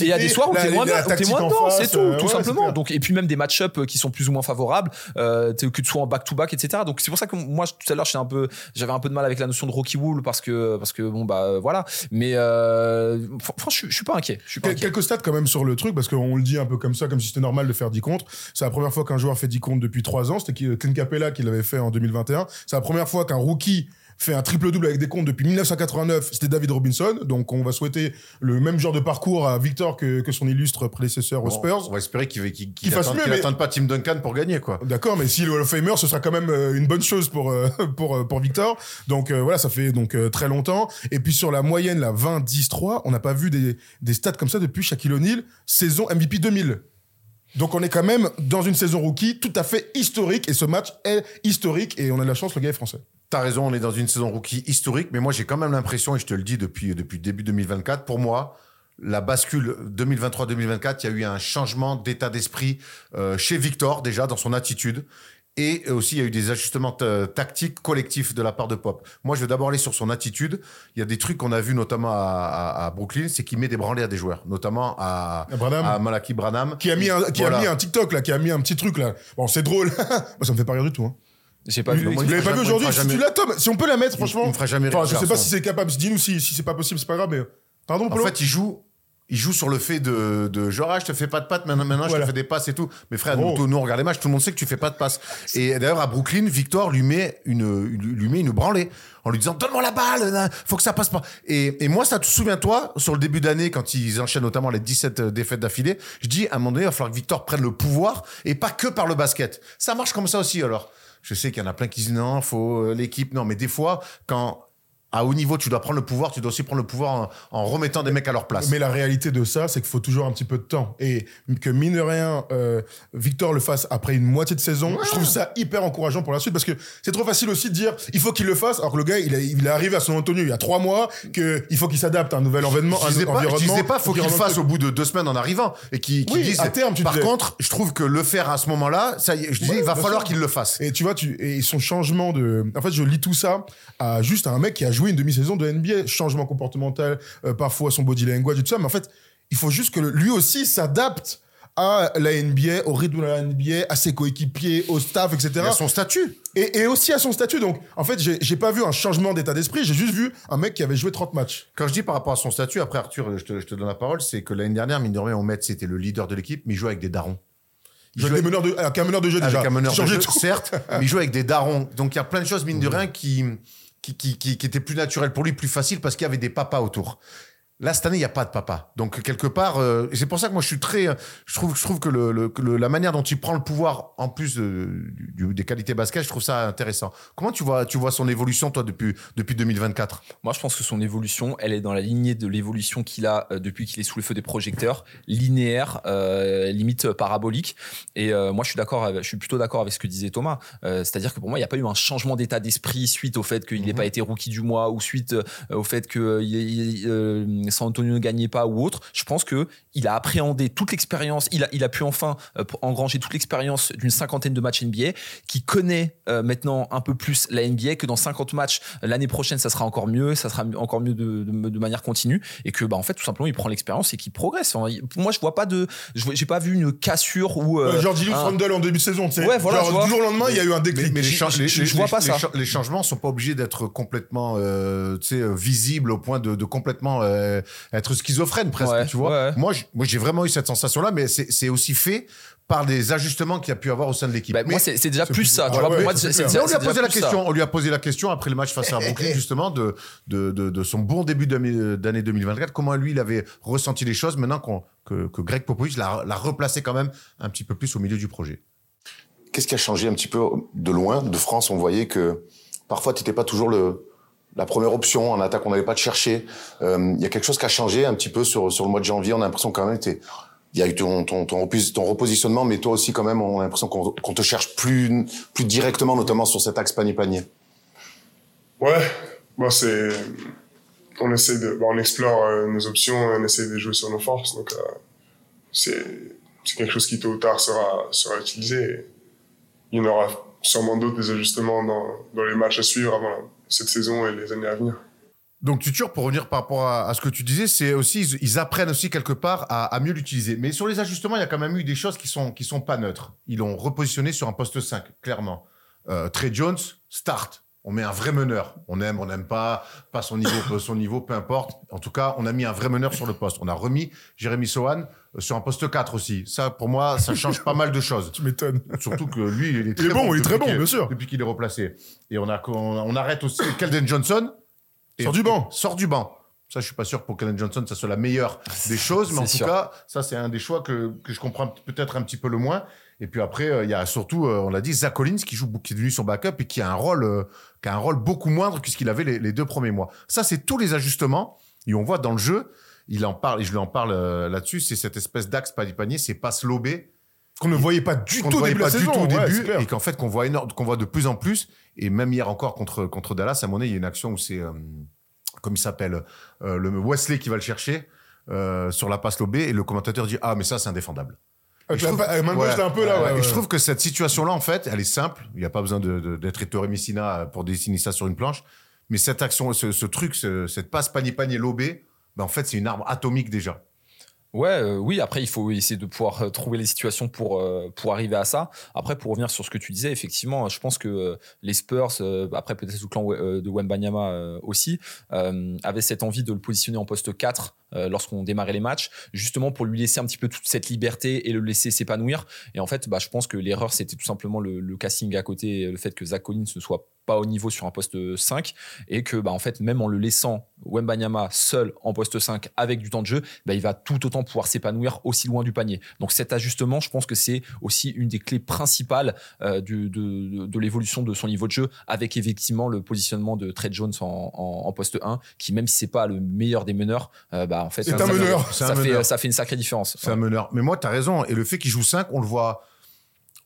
il y a des soirs où t'es moins dedans, c'est tout, euh, tout simplement. Donc, et puis même des match-up qui sont plus ou moins favorables, que tu sois en back-to-back, etc. Donc c'est pour ça que moi tout à l'heure j'étais un peu, j'avais un peu de mal avec la notion de Rocky Wool parce que parce que bon bah voilà. Mais fr- franchement, je, suis pas inquiet. Je suis pas Quel- inquiet. Quelques stats quand même sur le truc, parce qu'on le dit un peu comme ça, comme si c'était normal de faire 10 comptes. C'est la première fois qu'un joueur fait 10 comptes depuis 3 ans. C'était Clint Capella qui l'avait fait en 2021. C'est la première fois qu'un rookie fait un triple-double avec des comptes depuis 1989. C'était David Robinson. Donc on va souhaiter le même genre de parcours à Victor que, que son illustre prédécesseur aux Bon, Spurs. On va espérer qu'il qu'il qu'il Qu'il fasse attende- mieux, qu'il mais- pas Tim Duncan pour gagner, quoi. D'accord, mais si le Hall of Famer, ce sera quand même euh, une bonne chose pour euh, pour euh, pour Victor. Donc euh, voilà, ça fait donc euh, très longtemps. Et puis sur la moyenne, la 20-10-3, on n'a pas vu des des stats comme ça depuis Shaquille O'Neal, saison MVP 2000. Donc on est quand même dans une saison rookie tout à fait historique et ce match est historique et on a de la chance, le gars est français. T'as raison, on est dans une saison rookie historique, mais moi j'ai quand même l'impression, et je te le dis depuis, depuis début 2024, pour moi, la bascule 2023-2024, il y a eu un changement d'état d'esprit euh, chez Victor déjà dans son attitude. Et aussi, il y a eu des ajustements tactiques collectifs de la part de Pop. Moi, je vais d'abord aller sur son attitude. Il y a des trucs qu'on a vus notamment à, à- à Brooklyn, c'est qu'il met des branlées à des joueurs, notamment à, À Branham. à Malaki Branham. Qui a mis un qui Voilà. a mis un TikTok là, qui a mis un petit truc là. Bon, c'est drôle. Moi, ça me fait pas rire du tout. Hein. J'ai pas vu. Vous l'avez pas vu aujourd'hui tu l'as, Tom, si on peut la mettre, franchement. il me fera jamais Enfin, rire, je sais pas garçon. si c'est capable. Dis-nous si, si c'est pas possible, c'est pas grave, mais. Pardon, En Polo fait, il joue, il joue sur le fait de, de genre, ah, je te fais pas de pattes, maintenant, maintenant je Voilà. te fais des passes et tout. Mais frère, Oh. nous, nous, on regarde les matchs, tout le monde sait que tu fais pas de passes. Et d'ailleurs, à Brooklyn, Victor lui met une, lui met une branlée en lui disant, donne-moi la balle, faut que ça passe pas. Et, et moi, ça, te souviens-toi, sur le début d'année, quand ils enchaînent notamment les 17 défaites d'affilée, je dis, à un moment donné, il va falloir que Victor prenne le pouvoir et pas que par le basket. Ça marche comme ça aussi, alors. Je sais qu'il y en a plein qui disent, non, faut euh, l'équipe. Non, mais des fois, quand, à haut niveau, tu dois prendre le pouvoir, tu dois aussi prendre le pouvoir en, en remettant des mecs à leur place. Mais la réalité de ça, c'est qu'il faut toujours un petit peu de temps. Et que mine de rien, euh, Victor le fasse après une moitié de saison, je trouve ça hyper encourageant pour la suite parce que c'est trop facile aussi de dire il faut qu'il le fasse, alors que le gars, il, est- il est arrivé à son Antonio il y a trois mois, qu'il faut qu'il s'adapte à un nouvel environnement. Je un disais nouvel pas, je environnement, disais pas, faut qu'il le fasse au bout de deux semaines en arrivant et qu'il qu'il Oui, dise. à terme, tu Par disais. contre, je trouve que le faire à ce moment-là, ça y est, je disais, Ouais, il va falloir qu'il le fasse. Et tu vois, tu, et son changement de. En fait, je lis tout ça à juste un mec qui a joué une demi-saison de NBA. Changement comportemental, euh, parfois son body language et tout ça. Mais en fait, il faut juste que le- lui aussi s'adapte à la NBA, au rythme de la NBA, à ses coéquipiers, au staff, etc. Il a son statut. Et, et aussi à son statut. Donc, en fait, j'ai pas vu un changement d'état d'esprit. J'ai juste vu un mec qui avait joué 30 matchs. Quand je dis par rapport à son statut, après Arthur, je te, je te donne la parole, c'est que l'année dernière, mine de rien, on met, c'était le leader de l'équipe, mais il jouait avec des darons. Il Jouait avec, des meneurs de, avec un meneur de jeu déjà. avec un meneur de jeu, certes, mais il jouait avec des darons. Donc il y a plein de choses, mine de rien, qui, qui, qui, qui, qui étaient plus naturelles pour lui, plus faciles, parce qu'il y avait des papas autour. Là, cette année, il n'y a pas de papa. Donc, quelque part, euh, c'est pour ça que moi, je suis très. Je trouve, je trouve que, le, le- que le- la manière dont il prend le pouvoir, en plus du- des qualités basket, je trouve ça intéressant. Comment tu vois, tu vois son évolution, toi, depuis, depuis 2024 Moi, je pense que son évolution, elle est dans la lignée de l'évolution qu'il a euh, depuis qu'il est sous le feu des projecteurs, linéaire, euh, limite parabolique. Et moi, je suis d'accord, je suis plutôt d'accord avec ce que disait Thomas. C'est-à-dire que pour moi, il n'y a pas eu un changement d'état d'esprit suite au fait qu'il n'ait pas été rookie du mois ou suite au fait que il- il- euh, San Antonio ne gagnait pas ou autre. Je pense que il a appréhendé toute l'expérience. Il a, il a pu enfin euh, engranger toute l'expérience d'une cinquantaine de matchs NBA, qui connaît euh, maintenant un peu plus la NBA, que dans 50 matchs l'année prochaine, ça sera encore mieux, ça sera encore mieux de, de, de manière continue, et que bah en fait tout simplement il prend l'expérience et qu'il progresse. Enfin, moi, je vois pas de, j'ai pas vu une cassure ou euh, Euh, genre Julius un- en début de saison, tu sais. Ouais, voilà, Genre, du jour au lendemain, il y a eu un déclic. Mais les, je- cha- je- les- je les- vois pas les ça. les changements sont pas obligés d'être complètement, euh, tu sais, euh, visibles au point de, de complètement euh, être schizophrène presque, Ouais, tu vois. ouais. Moi, j'ai vraiment eu cette sensation-là, mais c'est aussi fait par des ajustements qu'il y a pu avoir au sein de l'équipe. Bah, moi, c'est déjà plus ça. Tu ouais, vois, pour ouais, moi, c'est c'est clair. c'est- Mais on lui a posé la ça. question. On lui a posé la question après le match face à Brooklyn, justement, de, de, de, de son bon début d'année d'année 2024. Comment lui, il avait ressenti les choses maintenant que, que Greg Popovich l'a l'a replacé quand même un petit peu plus au milieu du projet. Qu'est-ce qui a changé un petit peu de loin De France, on voyait que parfois, tu n'étais pas toujours le, la première option. En attaque, on n'allait pas te chercher. Euh, Il y a quelque chose qui a changé un petit peu sur, le mois de janvier. On a l'impression quand même que il y a eu ton, ton, ton, repos- ton repositionnement, mais toi aussi, quand même, on a l'impression qu'on te cherche plus, directement, notamment sur cet axe panier-panier. Ouais, bon, c'est. On essaie de. bon, on explore euh, nos options, on essaie de jouer sur nos forces. Donc, euh, c'est quelque chose qui, tôt ou tard, sera, utilisé. Il y en aura sûrement d'autres des ajustements dans, dans les matchs à suivre avant cette saison et les années à venir. Donc, Tutur, pour revenir par rapport à, à ce que tu disais, c'est aussi, ils, ils apprennent aussi quelque part à, à mieux l'utiliser. Mais sur les ajustements, il y a quand même eu des choses qui sont, qui sont pas neutres. Ils l'ont repositionné sur un poste 5, clairement. Euh, Trey Jones, start. On met un vrai meneur. On aime, on n'aime pas, pas son niveau, son niveau, peu importe. En tout cas, on a mis un vrai meneur sur le poste. On a remis Jérémy Sohan sur un poste 4 aussi. Ça, pour moi, ça change pas mal de choses. Tu m'étonnes. Surtout que lui, il est très Il est bon, il est très depuis bon, qu'il- bien sûr. Depuis qu'il est replacé. Et on, a, on, on arrête aussi Kelden Johnson. Et- Sort du banc. Sort du banc. Ça, je suis pas sûr que pour Kelden Johnson, ça soit la meilleure des choses. Mais en tout sûr. cas, ça, c'est un des choix que, que je comprends peut-être un petit peu le moins. Et puis après, euh, il y a surtout, euh, on l'a dit, Zach Collins qui joue, qui est devenu son backup et qui a un rôle, euh, qui a un rôle beaucoup moindre que ce qu'il avait les, les deux premiers mois. Ça, c'est tous les ajustements. Et on voit dans le jeu, il en parle, et je lui en parle euh, là-dessus, c'est cette espèce d'axe panier, c'est passes lobées Qu'on ne voyait pas du qu'on tout ne au voyait début de pas la du saison. tout au ouais, début c'est clair. et qu'en fait qu'on voit énorme, qu'on voit de plus en plus et même hier encore contre contre Dallas à mon avis il y a une action où c'est euh, comme il s'appelle euh, le Wesley qui va le chercher sur la passe lobée et le commentateur dit ah mais ça c'est indéfendable je trouve- pa- avec main gauche, Ouais, t'es un peu là. ouais, ouais, et ouais. je trouve que cette situation là en fait elle est simple il n'y a pas besoin de- de- d'être Ettore Messina pour dessiner ça sur une planche mais cette action ce, ce truc ce- cette passe panier panier lobée ben en fait c'est une arme atomique déjà Ouais, euh, oui, après, il faut essayer de pouvoir euh, trouver les situations pour, euh, pour arriver à ça. Après, pour revenir sur ce que tu disais, effectivement, je pense que les Spurs, après peut-être sous le clan de Wembanyama euh, aussi, avaient cette envie de le positionner en poste 4 euh, lorsqu'on démarrait les matchs, justement pour lui laisser un petit peu toute cette liberté et le laisser s'épanouir. Et en fait, bah, je pense que l'erreur, c'était tout simplement le, le casting à côté, le fait que Zach Collins ne soit pas au niveau sur un poste 5 et que bah, en fait même en le laissant Wembanyama seul en poste 5 avec du temps de jeu bah, il va tout autant pouvoir s'épanouir aussi loin du panier donc cet ajustement je pense que c'est aussi une des clés principales euh, du- de, de, l'évolution de son niveau de jeu avec effectivement le positionnement de Trey Jones en, en, en poste 1 qui même si c'est pas le meilleur des meneurs euh, bah, en fait C'est ça, un ça- meneur. Ça, un fait, meneur. ça fait une sacrée différence C'est un meneur. Mais moi, tu as raison. Et le fait qu'il joue 5, on le voit.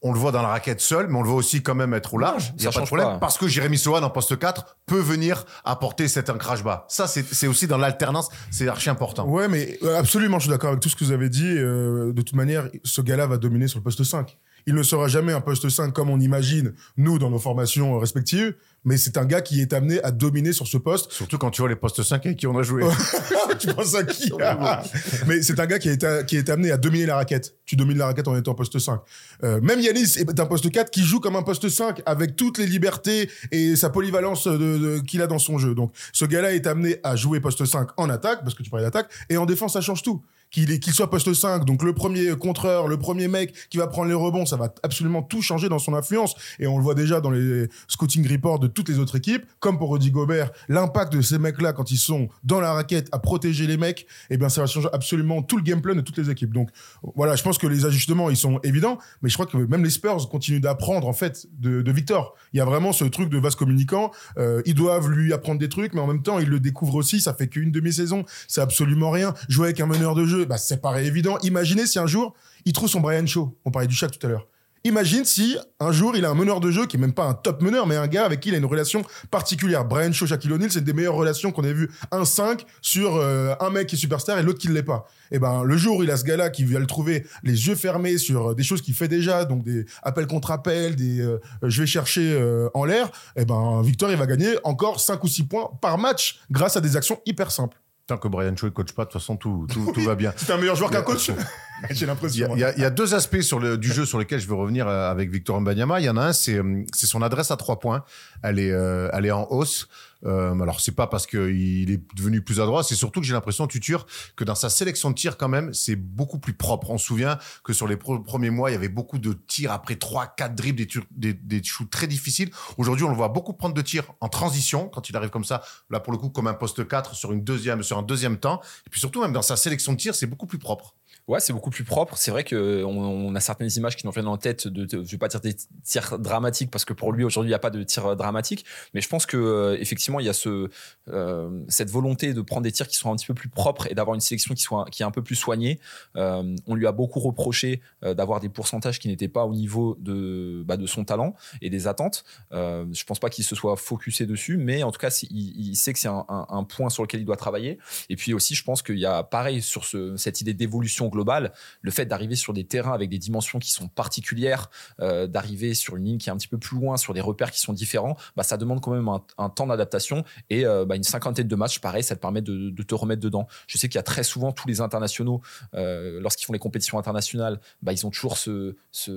On le voit dans la raquette seul, mais on le voit aussi quand même être au large. Il n'y a pas de problème. pas. Parce que Jérémy Sohan en poste 4 peut venir apporter cet ancrage bas. Ça, c'est aussi dans l'alternance. C'est archi important. Ouais, mais euh, absolument, je suis d'accord avec tout ce que vous avez dit. Euh, de toute manière, ce gars-là va dominer sur le poste 5. Il ne sera jamais un poste 5 comme on imagine, nous, dans nos formations respectives, mais c'est un gars qui est amené à dominer sur ce poste. Surtout quand tu vois les postes 5 avec qui on a joué. tu penses à qui Mais c'est un gars qui est, qui est amené à dominer la raquette. Tu domines la raquette en étant poste 5. Euh, même Yanis est un poste 4 qui joue comme un poste 5 avec toutes les libertés et sa polyvalence de- de- qu'il a dans son jeu. Donc ce gars-là est amené à jouer poste 5 en attaque, parce que tu parlais d'attaque, et en défense, ça change tout. Qu'il soit poste 5, donc le premier contreur, le premier mec qui va prendre les rebonds, ça va absolument tout changer dans son influence. Et on le voit déjà dans les scouting reports de toutes les autres équipes, comme pour Rudy Gobert, l'impact de ces mecs-là quand ils sont dans la raquette à protéger les mecs, eh bien ça va changer absolument tout le gameplay de toutes les équipes. Donc voilà, je pense que les ajustements, ils sont évidents, mais je crois que même les Spurs continuent d'apprendre en fait de, Victor. Il y a vraiment ce truc de vase communicant. Euh, ils doivent lui apprendre des trucs, mais en même temps, ils le découvrent aussi. Ça fait qu'une demi-saison, c'est absolument rien. Jouer avec un meneur de jeu, bah, c'est paraît évident. Imaginez si un jour, il trouve son Brian Shaw. On parlait du chat tout à l'heure. Imagine si un jour il a un meneur de jeu qui est même pas un top meneur, mais un gars avec qui il a une relation particulière. Brian Shaw, Shaquille O'Neal, c'est des meilleures relations qu'on ait vues. Un 5 sur euh, un mec qui est superstar et l'autre qui ne l'est pas. Et ben le jour où il a ce gars-là qui va le trouver les yeux fermés sur euh, des choses qu'il fait déjà, donc des appels contre appels, des euh, je vais chercher en l'air, et ben Victor il va gagner encore 5 ou 6 points par match grâce à des actions hyper simples. Tant que Brian Shaw ne coach pas, de toute façon, tout, tout, tout va bien. C'est un meilleur joueur qu'un y coach. J'ai y, l'impression. il y a- il y a deux aspects sur le, du jeu sur lesquels je veux revenir euh, avec Victor Mbanyama. Il y en a un, c'est euh, c'est son adresse à trois points. Elle est, euh, elle est en hausse. Euh, alors c'est pas parce qu'il est devenu plus adroit, c'est surtout que j'ai l'impression, Tutur, que dans sa sélection de tirs quand même, c'est beaucoup plus propre. On se souvient que sur les premiers mois, il y avait beaucoup de tirs après trois, quatre dribbles, des, tur- des, très difficiles. Aujourd'hui, on le voit beaucoup prendre de tirs en transition quand il arrive comme ça, là pour le coup comme un poste 4 sur une deuxième, sur un deuxième temps. Et puis surtout même dans sa sélection de tirs, c'est beaucoup plus propre. Ouais, c'est beaucoup plus propre. C'est vrai que on, a certaines images qui nous viennent en tête de, de- je vais pas dire des tirs dramatiques parce que pour lui aujourd'hui il n'y a pas de tir dramatique, mais je pense que euh, effectivement il y a ce euh, cette volonté de prendre des tirs qui sont un petit peu plus propres et d'avoir une sélection qui soit qui est un peu plus soignée. Euh, on lui a beaucoup reproché euh, d'avoir des pourcentages qui n'étaient pas au niveau de bah, de son talent et des attentes. Euh, je pense pas qu'il se soit focusé dessus, mais en tout cas il, sait que c'est un point sur lequel il doit travailler. Et puis aussi je pense qu'il y a pareil sur ce, cette idée d'évolution globale, le fait d'arriver sur des terrains avec des dimensions qui sont particulières, euh, d'arriver sur une ligne qui est un petit peu plus loin, sur des repères qui sont différents, bah, ça demande quand même un, un temps d'adaptation et euh, bah, une cinquantaine de matchs, pareil, ça te permet de, de te remettre dedans. Je sais qu'il y a très souvent tous les internationaux, euh, lorsqu'ils font les compétitions internationales, bah, ils ont toujours ce, ce,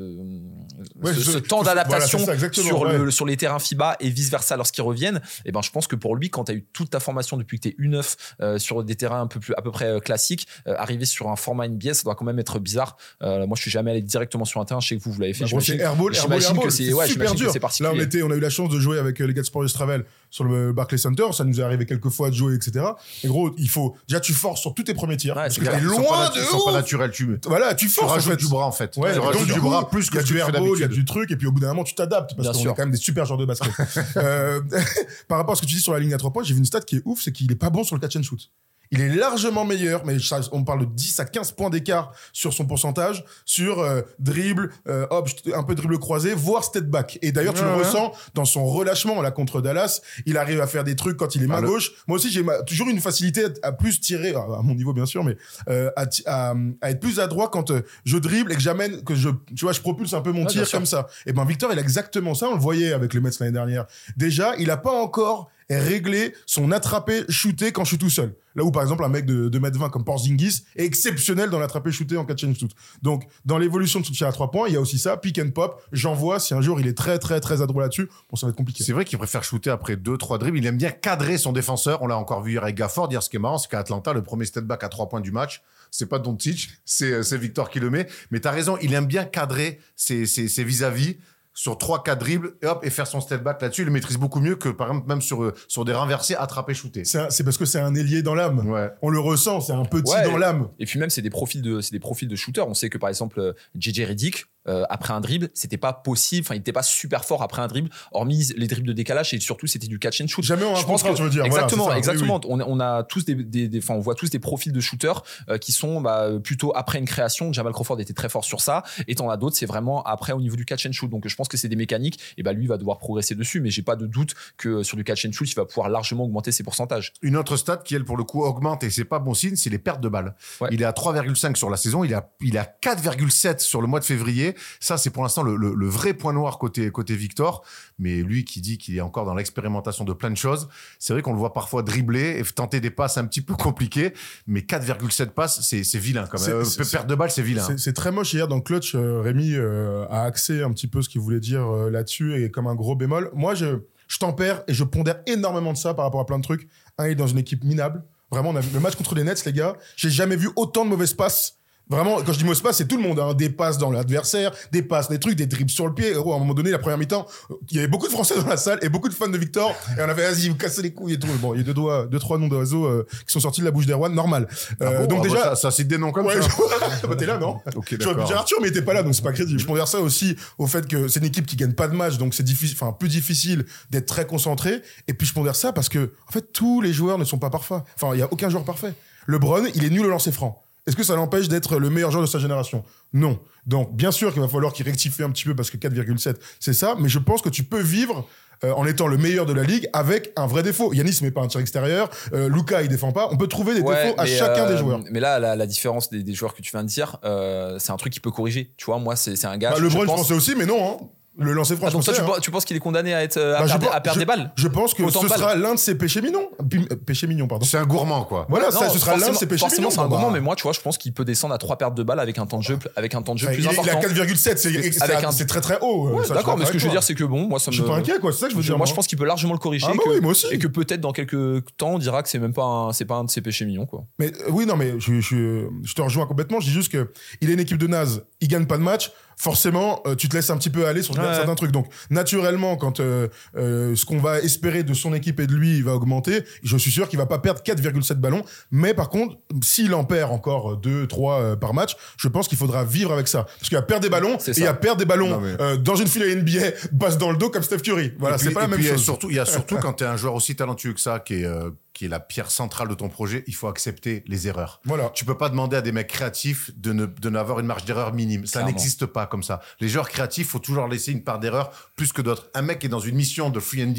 Ouais, ce, je- ce temps voilà, d'adaptation sur, ouais. le, sur les terrains FIBA et vice versa lorsqu'ils reviennent. Et ben, je pense que pour lui, quand tu as eu toute ta formation depuis que tu es U9 euh, sur des terrains un peu plus à peu près classiques, arriver sur un format NBA, ça doit quand même être bizarre. Euh, moi, je suis jamais allé directement sur un terrain. Je sais que vous, vous l'avez fait. Bah, j'imagine. airball, airball, J'imagine airball. que c'est C'est ouais, super dur. c'est Là, particulier. on était, on a eu la chance de jouer avec euh, les gars de Sport Travel sur le Barclays Center. Ça nous est arrivé quelques fois de jouer, etc. Et gros, il faut déjà tu forces sur tous tes premiers tirs. Ouais, parce que t'es loin de ils sont pas ouf. naturels. Tu, Voilà, tu tu forces en rajoutes fait. du bras en fait. Ouais, tu donc, rajoutes du bras plus que du tu airball, il y a du truc, et puis au bout d'un moment, tu t'adaptes parce qu'on est quand même des super joueurs de basket. Euh, par rapport à ce que tu dis sur la ligne à trois points, j'ai vu une stat qui est ouf, c'est qu'il est pas bon sur le catch and shoot. Il est largement meilleur, mais on parle de 10 à 15 points d'écart sur son pourcentage, sur euh, dribble, euh, hop, un peu dribble croisé, voire step back. Et d'ailleurs, tu Ouais, le ouais. Ressens dans son relâchement là contre Dallas. Il arrive à faire des trucs quand il est main Ah, gauche. Moi aussi, j'ai toujours une facilité à plus tirer, à mon niveau bien sûr, mais euh, à, à, à être plus adroit quand euh, je dribble et que j'amène, que je, tu vois, je propulse un peu mon tir comme ça. Et ben Victor, il a exactement ça. On le voyait avec les Mets l'année dernière. Déjà, il a pas encore réglé son attrapé shooté quand je suis tout seul. Là où par exemple un mec de 2 mètres 20 comme Porzingis est exceptionnel dans l'attrapé shooté en catch and shoot. Donc dans l'évolution de son tir à trois points, il y a aussi ça, pick and pop. J'envoie si un jour il est très très très adroit là-dessus, bon ça va être compliqué. C'est vrai qu'il préfère shooter après deux, trois dribbles. Il aime bien cadrer son défenseur. On l'a encore vu hier avec Gafford. Hier, ce qui est marrant, c'est qu'à Atlanta, le premier step back à trois points du match, c'est pas Doncic, c'est euh, c'est Victor qui le met. Mais t'as raison, il aime bien cadrer ses, ses, ses vis-à-vis sur trois, quatre dribbles et hop, et faire son step back là-dessus. Il le maîtrise beaucoup mieux que, par exemple, même sur, euh, sur des renversés, attraper, shooter. C'est parce que c'est un ailier dans l'âme. Ouais. On le ressent, c'est un petit Ouais. dans l'âme. Et puis même, c'est des profils de, c'est des profils de shooters. On sait que par exemple, euh, JJ Redick, euh, après un dribble, c'était pas possible. Enfin, il était pas super fort après un dribble, hormis les dribbles de décalage et surtout c'était du catch and shoot. Jamais en un je pense que tu veux dire. Voilà, exactement. Oui, exactement. On, on a tous des, des, des- enfin, on voit tous des profils de shooters euh, qui sont bah, plutôt après une création. Jamal Crawford était très fort sur ça. Et t'en as d'autres, c'est vraiment après au niveau du catch and shoot. Donc je pense que c'est des mécaniques. Et bah lui il va devoir progresser dessus, mais j'ai pas de doute que euh, sur du catch and shoot, il va pouvoir largement augmenter ses pourcentages. Une autre stat qui, elle, pour le coup, augmente et c'est pas bon signe, c'est les pertes de balles. Ouais. Il est à 3,5 sur la saison, il est à, il est à 4,7 sur le mois de février. Ça, c'est pour l'instant le, le- le vrai point noir côté, côté Victor. Mais lui qui dit qu'il est encore dans l'expérimentation de plein de choses, c'est vrai qu'on le voit parfois dribbler et tenter des passes un petit peu compliquées. Mais 4,7 passes, c'est vilain quand même. Euh, perte de balles, c'est vilain. C'est- très moche. Hier, dans Clutch, euh, Rémi euh, a axé un petit peu ce qu'il voulait dire euh, là-dessus et comme un gros bémol. Moi, je, je tempère et je pondère énormément de ça par rapport à plein de trucs. Un, il est dans une équipe minable. Vraiment, on a vu le match contre les Nets, les gars. J'ai jamais vu autant de mauvaises passes. Vraiment, quand je dis passes, c'est tout le monde. Hein. Des passes dans l'adversaire, des passes, des trucs, des dribbles sur le pied. Gros, à un moment donné, la première mi-temps, il y avait beaucoup de Français dans la salle et beaucoup de fans de Victor. Et on avait, vas-y, vous cassez les couilles et tout. Bon, il y a deux, doigts, deux trois noms d'oiseaux euh, qui sont sortis de la bouche d'Erwan, normal. Euh, Ah bon donc Ah bah, déjà, ça, ça cite des noms comme Ouais, ça. je- bah, t'es là, non Ok, Tu vois, d'accord. dire Arthur, mais était pas là, donc c'est pas crédible. Je pondère ça aussi au fait que c'est une équipe qui gagne pas de match, donc c'est difficile, enfin, plus difficile d'être très concentré. Et puis je pondère ça parce que, en fait, tous les joueurs ne sont pas parfaits. Enfin, il y a aucun joueur parfait. LeBron, il est nul au lancer franc. Est-ce que ça l'empêche d'être le meilleur joueur de sa génération? Non. Donc, bien sûr qu'il va falloir qu'il rectifie un petit peu parce que 4,7, c'est ça. Mais je pense que tu peux vivre euh, en étant le meilleur de la ligue avec un vrai défaut. Yanis met pas un tir extérieur. Euh, Luca, il défend pas. On peut trouver des Ouais, défauts à chacun euh, des joueurs. Mais là, la, la différence des, des joueurs que tu viens de dire, euh, c'est un truc qui peut corriger. Tu vois, moi, c'est un gars. Bah, je- LeBron, je je pense- pensais aussi, mais non. Hein. Le lancer franc, Ah, donc je toi, tu, hein. penses- tu penses qu'il est condamné à, être, euh, à, Bah, je perdre, pense- à perdre je- des balles Je pense que Autant ce sera l'un de ses péchés mignons. Euh, Péché mignon, pardon. C'est un gourmand, quoi. Voilà, Non, ça, ce sera l'un de ses péchés Forcément, mignons. c'est un Bah, gourmand, mais moi, tu vois, je pense qu'il peut descendre à 3 pertes de balles avec un temps de jeu, avec un temps de jeu enfin, plus il, est- il important. a 4,7, c'est très très haut. Je D'accord, mais ce que je veux dire, c'est que bon, moi, ça Je me. suis pas inquiet, quoi. C'est ça que je veux dire. moi, je pense qu'il peut largement le corriger. Ah, et bah que, oui, moi aussi. Et que peut-être dans quelques temps, on dira que c'est même pas un, c'est pas un de ses péchés mignons, quoi. Mais euh, oui, non, mais je, je, je te rejoins complètement. Je dis juste que il est une équipe de naze, il gagne pas de match. Forcément, euh, tu te laisses un petit peu aller sur Ouais. certains trucs. Donc, naturellement, quand euh, euh, ce qu'on va espérer de son équipe et de lui il va augmenter, je suis sûr qu'il va pas perdre 4,7 ballons. Mais par contre, s'il en perd encore 2, 3 par match, je pense qu'il faudra vivre avec ça. Parce qu'il y a perdre des ballons et il y a ça. perdre des ballons Non, mais- euh, dans une file à NBA, passe dans le dos comme Steph Curry. Voilà, c'est pas la et même puis, il y a chose. Surtout, il y a surtout quand tu es un joueur aussi talentueux que ça, qui est, euh, qui est la pierre centrale de ton projet, il faut accepter les erreurs. Voilà. Tu peux pas demander à des mecs créatifs de ne de n'avoir une marge d'erreur minime. Ça n'existe pas comme ça. Les joueurs créatifs, faut toujours laisser une part d'erreur plus que d'autres. Un mec qui est dans une mission de free and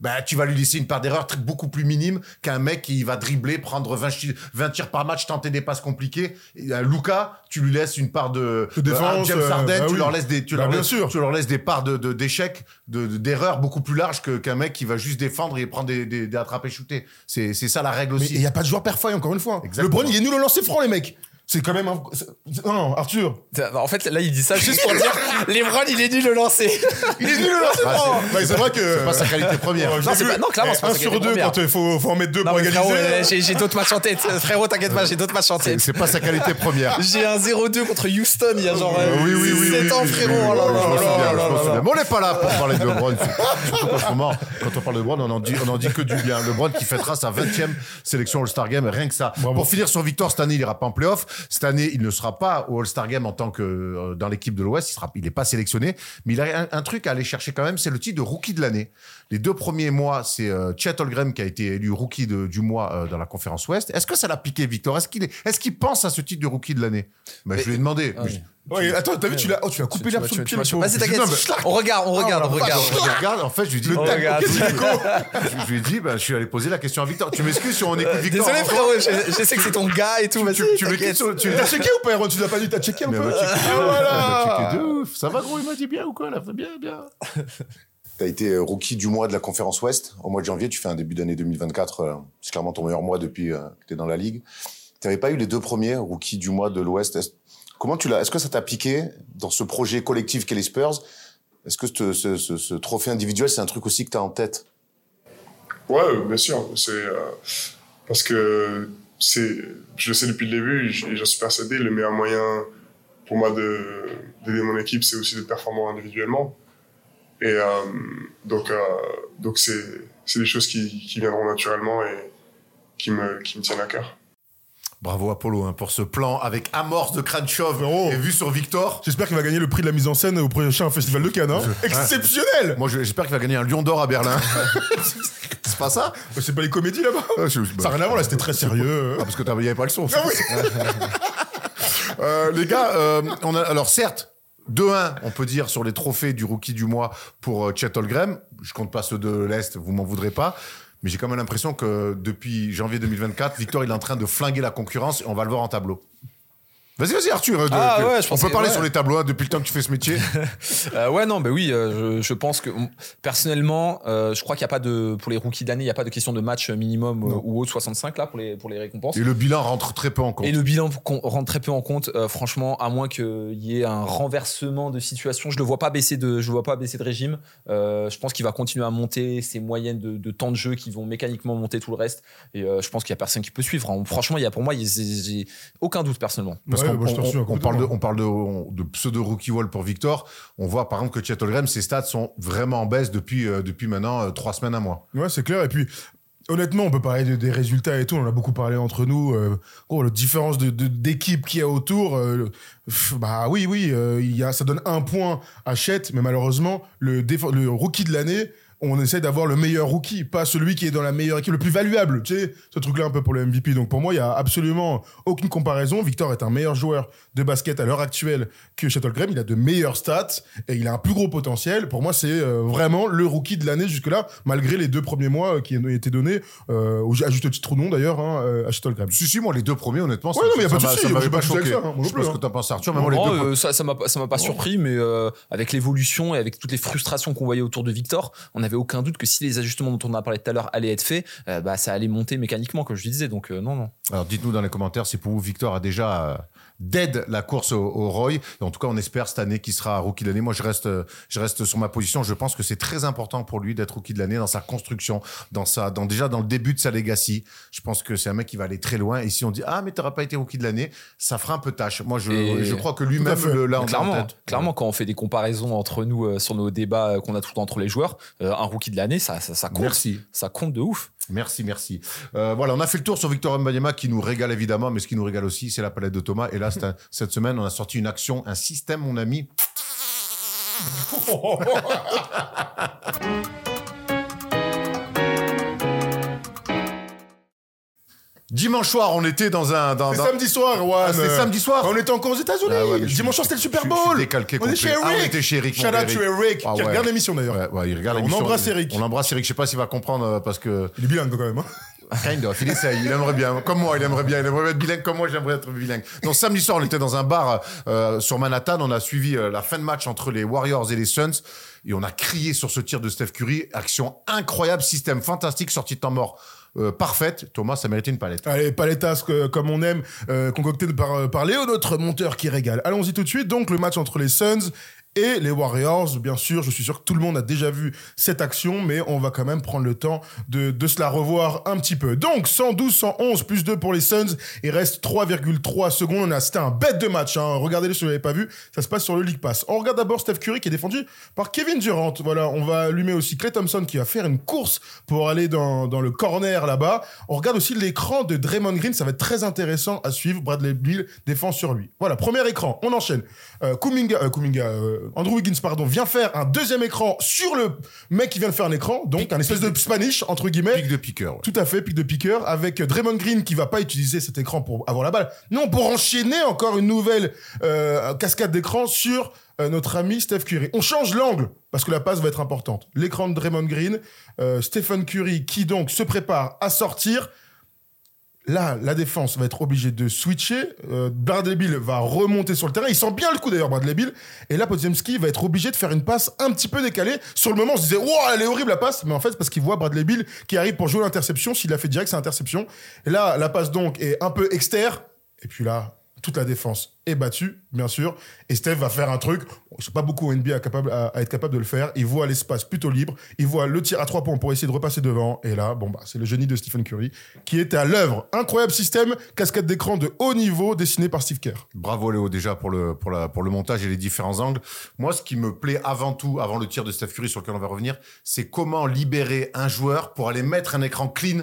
bah tu vas lui laisser une part d'erreur beaucoup plus minime qu'un mec qui va dribbler, prendre 20, chi- 20 tirs par match, tenter des passes compliquées. Et un Luca, tu lui laisses une part de, De défense, un James euh, Harden, bah tu oui. leur laisses des tu Bah, leur bien laisses- sûr. tu leur laisses des parts de de- d'échecs, de de- d'erreurs beaucoup plus larges que qu'un mec qui va juste défendre et prendre des des, des attrapés shooter. C'est c'est ça la règle aussi. il y a pas de joueur parfait, encore une fois. Exactement. Le Bron, il est nul au lancer franc, les mecs. C'est quand même un... Non, Arthur. En fait, là, il dit ça juste pour dire Lebron, il est nul le lancer. Il est nul au lancer Ah, c'est- Bah, c'est vrai que... C'est pas sa qualité première. Non, c'est pas- non, clairement, c'est pas Un sa sur qualité deux, première. quand il faut, faut en mettre deux Non, pour égaliser. euh, j'ai d'autres matchs en tête. Frérot, t'inquiète pas, j'ai d'autres matchs en C'est tête. c'est pas sa qualité première. J'ai un 0-2 contre Houston il y a genre euh, oui, oui, oui, 7 oui, ans, frérot. Oh on n'est pas là pour parler de LeBron. Surtout qu'en ce moment, quand on parle de LeBron, on en dit, on en dit que du bien. LeBron qui fêtera sa 20e sélection All-Star Game, rien que ça. Pour finir sur Victor, cette année, il ira pas en playoff. Cette année, il ne sera pas au All-Star Game en tant que euh, dans l'équipe de l'Ouest. Il sera, il est pas sélectionné. Mais il a un, un truc à aller chercher quand même, c'est le titre de rookie de l'année. Les deux premiers mois, c'est euh, Chet Holmgren qui a été élu rookie de- du mois euh, dans la conférence Ouest. Est-ce que ça l'a piqué, Victor? Est-ce qu'il est, est-ce qu'il pense à ce titre de rookie de l'année? Ben, Je lui ai demandé. Ah oui. Ouais, attends, t'as vu, tu l'as oh, tu l'as coupé Tu l'herbe sous le tu pied. le pauvre. Vas-y, t'inquiète. On regarde, on regarde, on la regarde. Je regarde, en fait, je lui dis. Le je, je lui ai dit, bah, je suis allé poser la question à Victor. Tu m'excuses si on écoute Victor. Désolé frérot, je, je sais que c'est ton gars et tout, vas-y, Tu, sur- T'as checké ou pas, Erwan? Tu l'as pas dit, t'as checké un peu. Ah, voilà checké de ouf. Ça va, gros, il m'a dit bien ou quoi, là? Bien, bien. Tu as été euh, rookie du mois de la conférence Ouest. Au mois de janvier, tu fais un début d'année 2024. euh, c'est clairement ton meilleur mois depuis euh, que tu es dans la ligue. Tu n'avais pas eu les deux premiers rookies du mois de l'Ouest? Comment tu l'as Est-ce que ça t'a piqué dans ce projet collectif qu'est les Spurs? Est-ce que ce, trophée individuel, c'est un truc aussi que tu as en tête? Ouais, bien sûr. C'est euh, parce que c'est, je le sais depuis le début et j'en suis persuadé. Le meilleur moyen pour moi de d'aider mon équipe, c'est aussi d'être performant individuellement. Et euh, donc, euh, donc c'est c'est des choses qui, qui viendront naturellement et qui me qui me tiennent à cœur. Bravo, Apollo, hein, pour ce plan avec amorce de chauve Frérot. et vue sur Victor. J'espère qu'il va gagner le prix de la mise en scène au prochain festival de Cannes. hein. Exceptionnel Moi, je- j'espère qu'il va gagner un lion d'or à Berlin. c'est pas ça? C'est pas les comédies là-bas Ah, je- Ça n'a rien à voir, là, c'était très sérieux. Ah, parce que t'avais- pas le son. Ah oui. Euh, les gars, euh, on a, alors certes, 2-1, on peut dire, sur les trophées du rookie du mois pour euh, Chet Holmgren. Je compte pas ceux de l'Est, vous m'en voudrez pas. Mais j'ai quand même l'impression que depuis janvier 2024, Victor est en train de flinguer la concurrence et on va le voir en tableau. Vas-y, vas-y, Arthur. de- Ah, de- ouais, je on peut parler ouais. sur les tableaux hein, depuis le temps que tu fais ce métier. Euh, ouais, non, bah oui, euh, je, je pense que on- personnellement, euh, je crois qu'il n'y a pas de pour les rookies d'année, il n'y a pas de question de match minimum euh, ou autre 65 là pour les pour les récompenses. Et le bilan rentre très peu en compte. Et le bilan rentre très peu en compte, euh, franchement, à moins qu'il y ait un renversement de situation. Je ne le vois pas baisser de, je vois pas baisser de régime. Euh, je pense qu'il va continuer à monter ses moyennes de, de temps de jeu qui vont mécaniquement monter tout le reste. Et euh, je pense qu'il y a personne qui peut suivre. hein. Franchement, il y a pour moi, il y a- j'ai j'ai aucun doute personnellement. Parce Ouais, moi, je on- parle de, complètement. on parle de, on- de pseudo rookie wall pour Victor. On voit par exemple que Chet ses stats sont vraiment en baisse depuis, euh, depuis maintenant euh, trois semaines à mois. Ouais, c'est clair. Et puis, honnêtement, on peut parler de- des résultats et tout. On en a beaucoup parlé entre nous. Euh, gros, la différence de- d'équipe qu'il y a autour. euh, pff, bah oui, oui, euh, y a, ça donne un point à Chet, mais malheureusement, le rookie de l'année, on essaie d'avoir le meilleur rookie, pas celui qui est dans la meilleure équipe, le plus valuable. Tu sais, ce truc-là un peu pour le MVP. Donc pour moi, il y a absolument aucune comparaison. Victor est un meilleur joueur de basket à l'heure actuelle que Chet Holmgren. Il a de meilleures stats et il a un plus gros potentiel. Pour moi, c'est euh, vraiment le rookie de l'année jusque-là, malgré les deux premiers mois euh, qui ont été donnés, euh, à juste titre ou non d'ailleurs, hein, euh, à Chet Holmgren. Si, si, moi, les deux premiers, honnêtement, ça, Ouais, non, mais y a ça pas de m'a- souci, ça m'avait pas choqué. ça, hein, Je sais pas plus, ce que t'en penses, Arthur, mais moi, les Non, deux euh, ça, ça m'a pas- ça m'a pas surpris, mais euh, avec l'évolution et avec toutes les frustrations qu'on voyait autour de Victor, on n'avait aucun doute que si les ajustements dont on a parlé tout à l'heure allaient être faits, euh, bah ça allait monter mécaniquement, comme je disais. Donc euh, non, non. Alors dites-nous dans les commentaires si pour vous Victor a déjà dead la course au, au Roy. Et en tout cas, on espère cette année qu'il sera rookie de l'année. Moi, je reste, je reste sur ma position. Je pense que c'est très important pour lui d'être rookie de l'année dans sa construction, dans sa, dans déjà dans le début de sa legacy. Je pense que c'est un mec qui va aller très loin. Et si on dit ah mais t'auras pas été rookie de l'année, ça fera un peu tâche. Moi, je, je crois que lui-même là en clairement, clairement, quand on fait des comparaisons entre nous euh, sur nos débats euh, qu'on a tout le temps entre les joueurs, euh, un rookie de l'année, ça, ça, ça compte. Merci. Ça compte de ouf. Merci, merci. Euh, voilà, on a fait le tour sur Victor Mbanyama qui nous régale évidemment, mais ce qui nous régale aussi, c'est la palette de Thomas. Et là, un- cette semaine, on a sorti une action, un système, mon ami. Dimanche soir, on était dans un. Dans, C'est dans- samedi soir, ouais. Ah, c'était samedi soir On était encore aux États-Unis. Ah ouais, Dimanche soir, c'était le Super je je Bowl. décalqué on est chez Ah, on Eric. était chez Eric, Shout out to Eric, Ah qui regarde l'émission d'ailleurs. Ouais, ouais, il regarde On l'émission. embrasse Eric. On l'embrasse Eric. Je sais pas s'il va comprendre euh, parce que. Il est bilingue quand même. hein. Kind of. Il essaye. Il aimerait bien. Comme moi, il aimerait bien. Il aimerait être bilingue comme moi. J'aimerais être bilingue. Donc, samedi soir, on était dans un bar euh, sur Manhattan. On a suivi euh, la fin de match entre les Warriors et les Suns. Et on a crié sur ce tir de Steph Curry. Action incroyable. Système fantastique. Sortie de temps mort euh, parfaite. Thomas, ça méritait une palette. Allez, paletas euh, comme on aime, euh, concocté par, par Léo, notre monteur qui régale. Allons-y tout de suite. Donc, le match entre les Suns et les Warriors. Bien sûr, je suis sûr que tout le monde a déjà vu cette action, mais on va quand même prendre le temps de, de se la revoir un petit peu. Donc, 112, 111 plus 2 pour les Suns. Il reste 3,3 secondes. On a, c'était un bête de match. Hein. Regardez-le si vous l'avez pas vu. Ça se passe sur le League Pass. On regarde d'abord Steph Curry qui est défendu par Kevin Durant. Voilà, on va allumer aussi Clay Thompson qui va faire une course pour aller dans, dans le corner là-bas. On regarde aussi l'écran de Draymond Green. Ça va être très intéressant à suivre. Bradley Bill défend sur lui. Voilà, premier écran. On enchaîne. Euh, Kuminga, euh, Kuminga, euh, Andrew Wiggins, pardon, vient faire un deuxième écran sur le mec qui vient de faire un écran. Donc, un espèce de Spanish, entre guillemets. Pic de piqueur. ouais. Tout à fait, pic de piqueur, avec Draymond Green qui va pas utiliser cet écran pour avoir la balle. Non, pour enchaîner encore une nouvelle euh, cascade d'écran sur euh, notre ami Steph Curry. On change l'angle parce que la passe va être importante. L'écran de Draymond Green, euh, Stephen Curry qui donc se prépare à sortir. Là, la défense va être obligée de switcher. Euh, Bradley Bill va remonter sur le terrain. Il sent bien le coup d'ailleurs, Bradley Bill. Et là, Podziemski va être obligé de faire une passe un petit peu décalée. Sur le moment, on se disait, wow, elle est horrible la passe. Mais en fait, parce qu'il voit Bradley Bill qui arrive pour jouer l'interception. S'il a fait direct, c'est interception. Et là, la passe donc est un peu externe. Et puis là, toute la défense est battue, bien sûr. Et Steph va faire un truc. Ils sont pas beaucoup au NBA capable, à, à être capable de le faire. Il voit l'espace plutôt libre. Il voit le tir à trois points pour essayer de repasser devant. Et là, bon, bah, c'est le génie de Stephen Curry qui était à l'œuvre. Incroyable système, cascade d'écran de haut niveau dessiné par Steve Kerr. Bravo Léo déjà pour le pour la pour le montage et les différents angles. Moi, ce qui me plaît avant tout, avant le tir de Steph Curry sur lequel on va revenir, c'est comment libérer un joueur pour aller mettre un écran clean.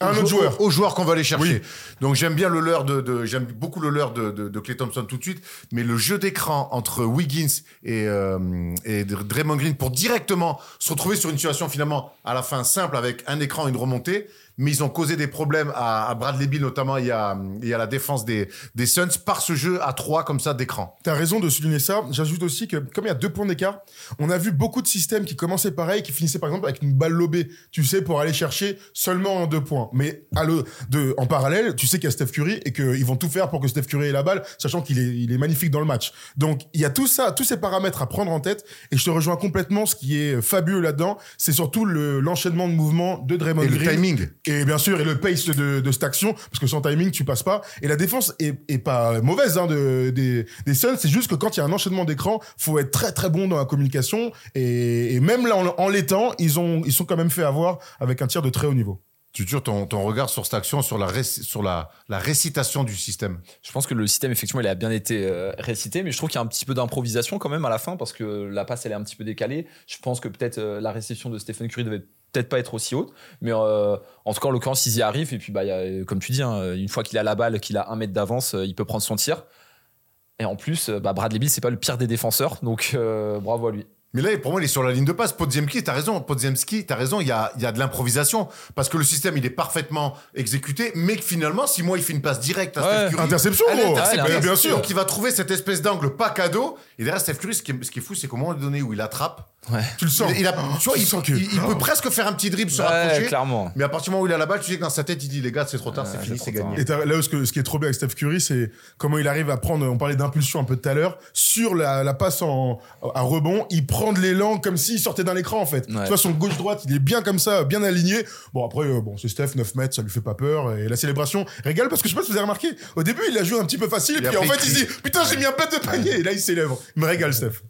Un au autre jou- joueur. au joueur qu'on va aller chercher. Oui. Donc j'aime bien le leurre de, de j'aime beaucoup le leurre de, de, de Clay Thompson tout de suite, mais le jeu d'écran entre Wiggins et euh, et Draymond Green pour directement se retrouver sur une situation finalement à la fin simple avec un écran et une remontée. Mais ils ont causé des problèmes à, à Bradley Beal, notamment, et à, et à la défense des, des Suns par ce jeu à trois comme ça d'écran. T'as raison de souligner ça. J'ajoute aussi que, comme il y a deux points d'écart, on a vu beaucoup de systèmes qui commençaient pareil, qui finissaient par exemple avec une balle lobée, tu sais, pour aller chercher seulement en deux points. Mais à le, de, en parallèle, tu sais qu'il y a Steph Curry et qu'ils vont tout faire pour que Steph Curry ait la balle, sachant qu'il est, il est magnifique dans le match. Donc, il y a tout ça, tous ces paramètres à prendre en tête. Et je te rejoins complètement. Ce qui est fabuleux là-dedans, c'est surtout le, l'enchaînement de mouvements de Draymond Et le Green. timing. Et bien sûr, et le pace de, de cette action, parce que sans timing, tu passes pas. Et la défense est, est pas mauvaise hein, de, des, des Suns. C'est juste que quand il y a un enchaînement d'écran, faut être très très bon dans la communication. Et, et même là, en, en l'étant, ils ont ils sont quand même fait avoir avec un tir de très haut niveau. Tu tures ton, ton regard sur cette action, sur la, sur la, la récitation du système? Je pense que le système, effectivement, il a bien été euh, récité, mais je trouve qu'il y a un petit peu d'improvisation quand même à la fin parce que la passe, elle est un petit peu décalée. Je pense que peut-être euh, la réception de Stephen Curry devait peut-être pas être aussi haute, mais euh, en tout cas, en l'occurrence, ils y arrivent. Et puis, bah, comme tu dis, hein, une fois qu'il a la balle, qu'il a un mètre d'avance, euh, il peut prendre son tir. Et en plus, euh, bah, Bradley Beal, c'est pas le pire des défenseurs, donc bravo à lui. Mais là, pour moi, il est sur la ligne de passe. Podziemski, t'as raison. Podziemski, t'as raison. Il y a, il y a de l'improvisation parce que le système, il est parfaitement exécuté, mais que finalement, si moi, il fait une passe directe à Ouais. Steph Curry, Interception, gros. interceptée. Mais bien sûr. Donc, il va trouver cette espèce d'angle pas cadeau. Et derrière, Steph Curry, ce qui est, ce qui est fou, c'est qu'au moment donné où il attrape, Tu le sens. il, il a, tu vois, il, sens que- il- il peut presque faire un petit dribble se Ouais, rapprocher. clairement. Mais à partir du moment où il a la balle, tu sais que dans sa tête, il dit les gars, c'est trop tard, c'est Ouais, fini, c'est gagné. Et là, ce, que, ce qui est trop bien avec Steph Curry, c'est comment il arrive à prendre, on parlait d'impulsion un peu tout à l'heure, sur la, la passe en, à rebond, il prend de l'élan comme s'il sortait d'un écran, en fait. Ouais. Tu vois, son gauche-droite, il est bien comme ça, bien aligné. Bon, après, euh, bon, c'est Steph, 9 mètres, ça lui fait pas peur. Et la célébration régale parce que je sais pas si vous avez remarqué, au début, il a joué un petit peu facile, et puis en fait, il se dit, putain, j'ai mis un plat de panier, et là, il célèbre. Il me régale, Steph.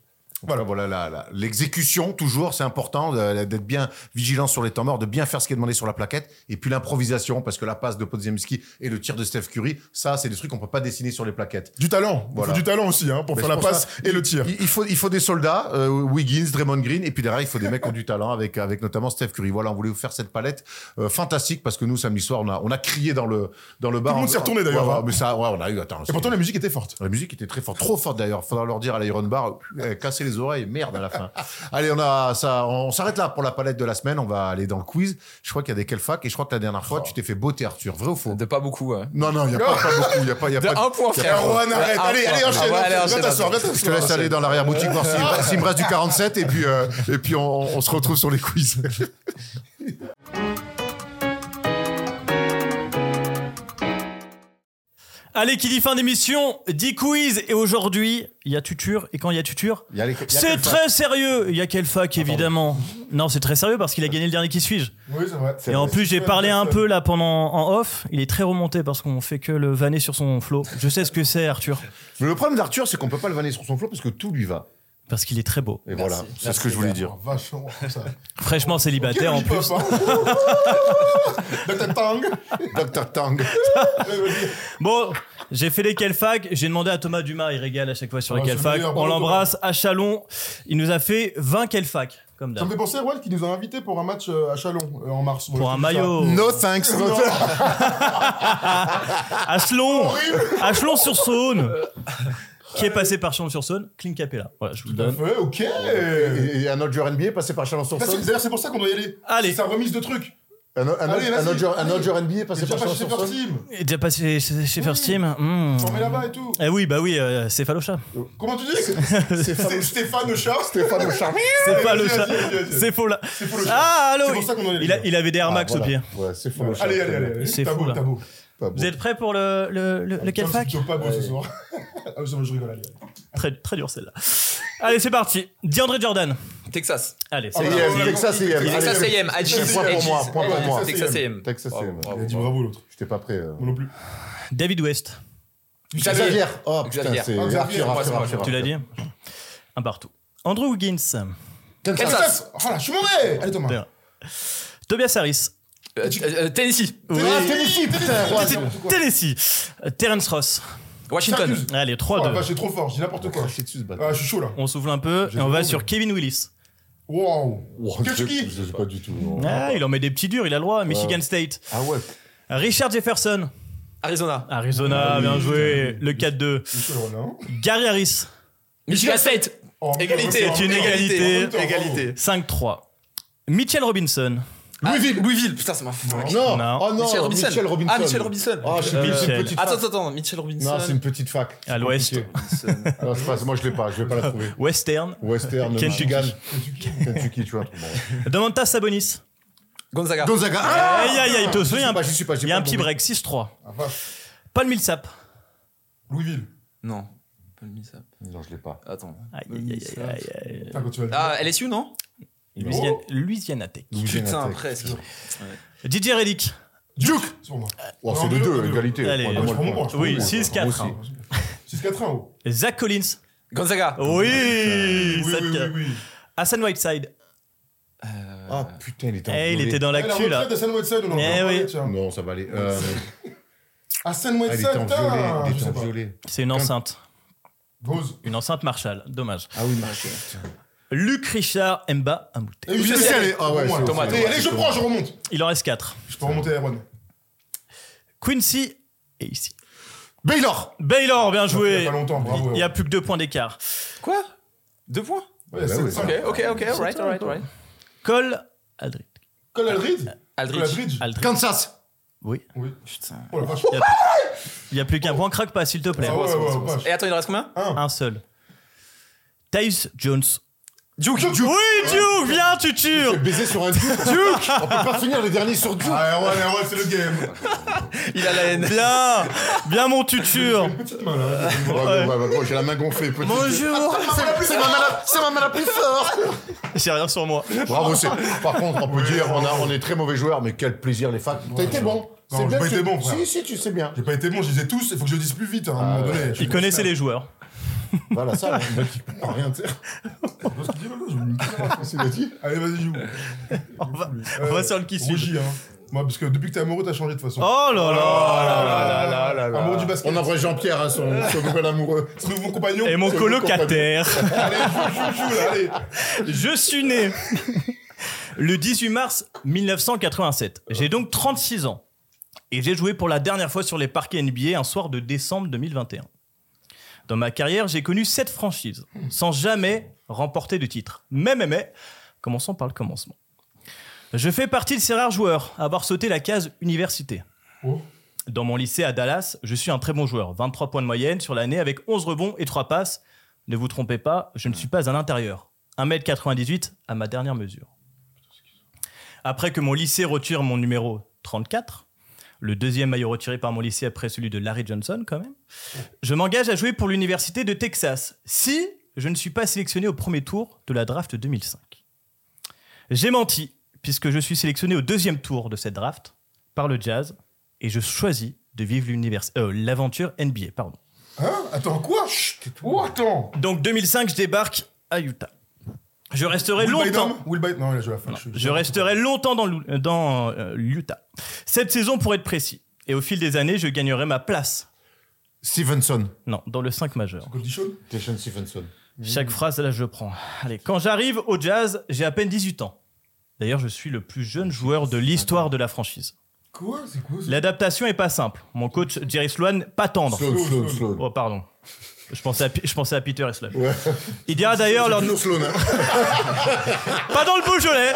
Voilà, voilà, l'exécution, toujours, c'est important d'être bien vigilant sur les temps morts, de bien faire ce qui est demandé sur la plaquette. Et puis l'improvisation, parce que la passe de Podziemski et le tir de Steph Curry, ça, c'est des trucs qu'on peut pas dessiner sur les plaquettes. Du talent. Il Voilà. faut du talent aussi, hein, pour Mais faire la passe ça, et le tir. Il, il faut, il faut des soldats, euh, Wiggins, Draymond Green, et puis derrière, il faut des mecs qui ont du talent, avec, avec notamment Steph Curry. Voilà, on voulait vous faire cette palette euh, fantastique, parce que nous, samedi soir, on a, on a crié dans le, dans le bar. le monde s'est retourné, d'ailleurs, Ouais, ouais, hein. mais ça, ouais, on a eu, attends. Et pourtant, la musique était forte. La musique était très forte, trop forte d'ailleurs. Faudra leur dire à l'Iron Bar, euh, casser les oreilles, merde à la fin. Allez, on a ça, on s'arrête là pour la palette de la semaine. On va aller dans le quiz. Je crois qu'il y a des Kelfac et je crois que la dernière fois, tu t'es fait beauté, Arthur. Vrai ou faux? De pas beaucoup. Non, non, il y a pas, pas beaucoup. Il y a pas, il y a De pas. un point, frère. arrête. Allez, allez, enchaîne. Viens t'asseoir, Je te laisse aller dans l'arrière boutique voir s'il me- reste du 47 et puis euh, et puis on se retrouve sur les quiz. Allez, qui dit fin d'émission, dit quiz. Et aujourd'hui, il y a tuture. Et quand il y a tuture, Il y a les- il y a c'est très sérieux. Il y a quel fac, évidemment. Non, c'est très sérieux parce qu'il a gagné le dernier qui suis-je. Oui, c'est vrai. Et en plus, j'ai parlé un peu là pendant en off. Il est très remonté parce qu'on fait que le vanner sur son flow. Je sais ce que c'est, Arthur. Mais le problème d'Arthur, c'est qu'on peut pas le vanner sur son flot parce que tout lui va. Parce qu'il est très beau. Et voilà, c'est ce que je voulais dire. Vachement, ça. Fraîchement célibataire en plus. Dr. Tang. Dr Tang. Bon, j'ai fait les Kelfac. J'ai demandé à Thomas Dumas, il régale à chaque fois sur Ah, les Kelfac. On l'embrasse à Chalon. Il nous a fait 20 Kelfac, comme Ça d'hab. me fait penser à Walt qui nous a invités pour un match euh, à Chalon euh, en mars. Pour un maillot. No thanks. Achelon Achelon sur Saône Qui est passé par Chalon-sur-Saône Clint Capella. Voilà, je vous le donne. fait, ok. Et, et un autre joueur NBA passé par Bah, c'est- Chalon-sur-Saône. D'ailleurs, c'est pour ça qu'on doit y aller. Allez. C'est sa remise de trucs. Un, autre- un, Allez, un vas-y. autre un autre joueur NBA Il est passé déjà par passé chez First Chalon-sur-Saône. Team. Il est déjà passé chez, chez First Team. Hmm. Formé là-bas et tout. Eh oui, bah oui, euh, c'est. Comment tu dis Sté- Stéphane Ocha. Stéphane. C'est vas-y, vas-y, vas-y. C'est faux là. C'est faux. Ah, allô C'est pour ça qu'on doit y aller. il, avait des Air Max Ah, au pied. Ouais, c'est faux. Allez, allez, allez. C'est là. t'as beau. Pas beau. Vous êtes prêts pour le, le, le, le c'est pas beau ce soir. Ah, je je rigole, allez. très, très dur celle-là. Allez, c'est parti. DeAndre Jordan. Texas. Allez, Ah, c'est Texas. AM. Texas AM, Point pour moi, point pour moi. Texas AM. Texas Bravo, AM. bravo, Il a dit bravo. bravo l'autre. J'étais pas prêt. euh. Moi non plus. David West. Xavier. Oh putain, Xavier. c'est Ah, Arthur. Tu l'as dit Un partout. Andrew Wiggins. Kansas. Oh là, je suis mauvais Allez, Thomas. Tobias Harris. Euh, euh, Tennessee. Oui. Ah, Tennessee, putain. Tennessee. Terence Ross. Washington. Syracuse. Allez, Oh, 3-2. bah, j'ai trop fort, j'ai n'importe quoi. Craché dessus, ce bâtard. Ah, je suis chaud là. On souffle un peu et on va sur. Kevin Willis. Wow. Oh. Je sais pas du tout. Ah, il en met des petits durs, il a le droit. Michigan State. Ah ouais. Richard Jefferson. Arizona. Arizona, Ah bien joué. Le 4-2. Michel Rollin. Gary Harris. Michigan State. Oh, Égalité. C'est une égalité. Égalité. 5-3. Mitchell Robinson. Louisville. Louisville, putain, ça m'a Non. Non. Oh non, Michel Robinson. Michel Robinson. Ah, Michel Robinson. Je Euh, plus, c'est une Michel. petite Attends, fac. attends, attends, Mitchell Robinson. Non, c'est une petite fac. À l'ouest. Ah, moi, je l'ai pas, je vais pas la trouver. Western. Western, Kentucky. Michigan. Kentucky, tu vois. Bon. Domantas Sabonis. Gonzaga. Gonzaga. Ah Aïe aïe aïe, te souviens Il y a un petit break, 6-3. Ah. Paul Millsap. Louisville. Non. Pas le Millsap. Non, je l'ai pas. Attends. Aïe aïe aïe aïe aïe. Ah, LSU, non? Louisiana, Louisiana Tech. Louisiana Putain, Tech. presque. DJ Reddick. Duke. Moi. Oh, c'est les deux, égalité. Allez, Ouais, moi, point, je prends Oui, mon point. 6-4. Moi aussi. 6-4-1, oh. Zach Collins. Gonzaga. Oui, Oui, oui, 7-4. oui, oui. Hassan Whiteside. Ah putain, il était en Eh, il était dans Eh, La l'actu là. d'Hassan Whiteside, on en a Eh oui. tiens. Non, ça va aller. Euh, Hassan ah, il Whiteside, était en violet. Il je était sais en pas. violet. C'est une enceinte. Rose. Une enceinte Marshall. Dommage. Ah oui, Marshall. Luc Richard Mba Amouté. Ça. allé. Ah ouais, c'est-. Thomas, Thomas, Allez, je prends, je remonte. Il en reste 4. Je peux remonter Aaron. Quincy et ici. Baylor. Baylor, bien Il y joué. a pas longtemps, bravo. Il n'y a plus que deux points d'écart. Quoi? Deux points? Ouais, Bah c'est oui. ça. Ok, ok, ok, alright, alright, alright. Cole Aldridge. Cole Aldridge? Aldridge. Cole Aldridge Aldridge. Kansas. Oui. Oui. Putain. Oh la vache. Il n'y a plus qu'un point. Craque pas, s'il te plaît. Ah ouais, ouais, vache. Et attends, il en reste combien? Un seul. Tyus Jones. Duke. Oui, Duke, viens, tu tues. Baiser sur un Duke. Duke. On peut pas finir les derniers sur Duke. Ah, ouais, ouais, c'est le game. Il a la haine. Bien, bien mon tuture. Petite main, là. Ouais, ouais, ouais, J'ai la main gonflée. petite. Bonjour. C'est ma main la- c'est ma main la plus forte. J'ai rien sur moi. Bravo, c'est. Par contre, on peut dire, on, a, on est très mauvais joueurs, mais quel plaisir les facs. T'as été bon. Non, C'est j'ai bien, pas été bon, frère. Si, si, tu sais bien. J'ai pas été bon, je disais tous, il faut que je dise plus vite hein, à un moment donné. Il connaissait les joueurs. Voilà, ça, le mec, il comprend rien. tu sais. C'est le dit. Allez, vas-y, joue. On va, on va sur le qui suit. Rougi, hein. Moi, parce que depuis que t'es amoureux, t'as changé de façon. Oh là là. là là là là. Amoureux du basket. On envoie Jean-Pierre, hein, son, son nouvel amoureux. C'est mon compagnon. Et mon C'est colocataire. Allez, joue, joue, joue, là, allez. Je suis né le 18 mars 1987. J'ai donc 36 ans. Et j'ai joué pour la dernière fois sur les parquets NBA un soir de décembre 2021. Dans ma carrière, j'ai connu 7 franchises, sans jamais remporter de titre. Mais, mais, mais, commençons par le commencement. Je fais partie de ces rares joueurs à avoir sauté la case université. Oh. Dans mon lycée à Dallas, je suis un très bon joueur. 23 points de moyenne sur l'année avec 11 rebonds et 3 passes. Ne vous trompez pas, je ne suis pas un intérieur. 1m98 à ma dernière mesure. Après que mon lycée retire mon numéro 34, le deuxième maillot retiré par mon lycée après celui de Larry Johnson quand même, je m'engage à jouer pour l'université de Texas si je ne suis pas sélectionné au premier tour de la draft 2005. J'ai menti puisque je suis sélectionné au deuxième tour de cette draft par le Jazz et je choisis de vivre l'univers- euh, l'aventure NBA. Pardon. Hein? Attends, quoi? Oh, attends. Donc 2005, je débarque à Utah. Je resterai Will longtemps. Will Non, il a joué à la fin. Je resterai longtemps dans, euh, l'Utah. Cette saison pour être précis. Et au fil des années, je gagnerai ma place. Stevenson. Non, dans le 5 majeur. Station Stevenson. Chaque phrase, là, je prends. Allez, quand j'arrive au jazz, j'ai à peine 18 ans. D'ailleurs, je suis le plus jeune joueur de l'histoire de la franchise. Quoi? C'est quoi ça? L'adaptation est pas simple. Mon coach, Jerry Sloan, pas tendre. Sloan, Sloan, Sloan. Oh, pardon. Je pensais à, Pi- je pensais à Peter et Sloan. Ouais. Il dira d'ailleurs lors de... Toujours Sloan. Pas dans le Beaujolais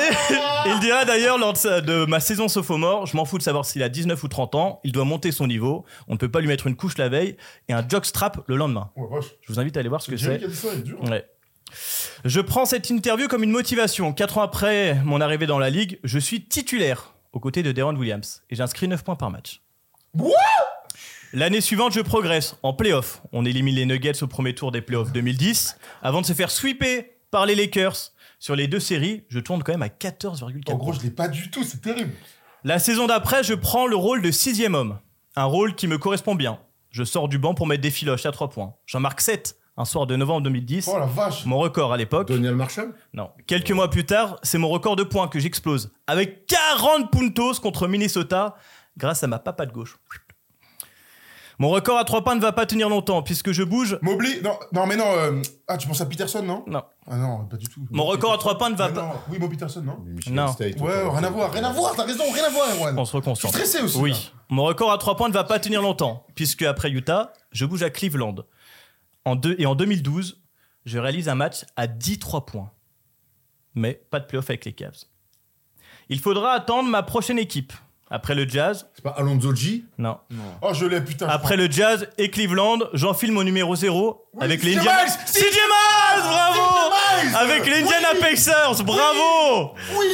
Et- Il dira d'ailleurs lors de, sa- de ma saison sophomore, je m'en fous de savoir s'il a 19 ou 30 ans, il doit monter son niveau, on ne peut pas lui mettre une couche la veille et un jockstrap le lendemain. Ouais. Je vous invite à aller voir ce que c'est. hein. Ouais. Je prends cette interview comme une motivation. Quatre ans après mon arrivée dans la ligue, je suis titulaire aux côtés de Deron Williams et j'inscris 9 points par match. L'année suivante, je progresse en playoff. On élimine les Nuggets au premier tour des playoffs 2010 avant de se faire sweeper par les Lakers. Sur les deux séries, je tourne quand même à 14,4 En gros, je l'ai pas du tout, c'est terrible. La saison d'après, je prends le rôle de sixième homme. Un rôle qui me correspond bien. Je sors du banc pour mettre des filoches à 3 points. J'en marque 7 un soir de novembre 2010. Oh la vache. Mon record à l'époque. Daniel Marshall Non. Quelques mois plus tard, c'est mon record de points que j'explose. Avec 40 puntos contre Minnesota, grâce à ma papa de gauche. Mon record à 3 points ne va pas tenir longtemps, puisque je bouge. Mobley Non, non, mais non. euh, Ah, tu penses à Peterson, non? Non. Ah non, pas du tout. Mon record à 3 points ne va Mais pas. non. Oui, Mo Peterson, non? Non. State, Ouais, rien à voir, rien à voir, t'as raison, rien à voir, Erwan. On se reconcentre. Je suis stressé aussi, là. Oui. Mon record à 3 points ne va pas tenir longtemps, puisque après Utah, je bouge à Cleveland. En deux, et en 2012, je réalise un match à 10 3 points. Mais pas de playoff avec les Cavs. Il faudra attendre ma prochaine équipe. Après le Jazz, C'est pas Alonso G non. Oh, je l'ai, putain. Après le Jazz et Cleveland, j'enfile mon numéro 0 avec les CJ Indiana. Miles CJ Miles, bravo Miles Avec les Indiana Pacers, bravo Oui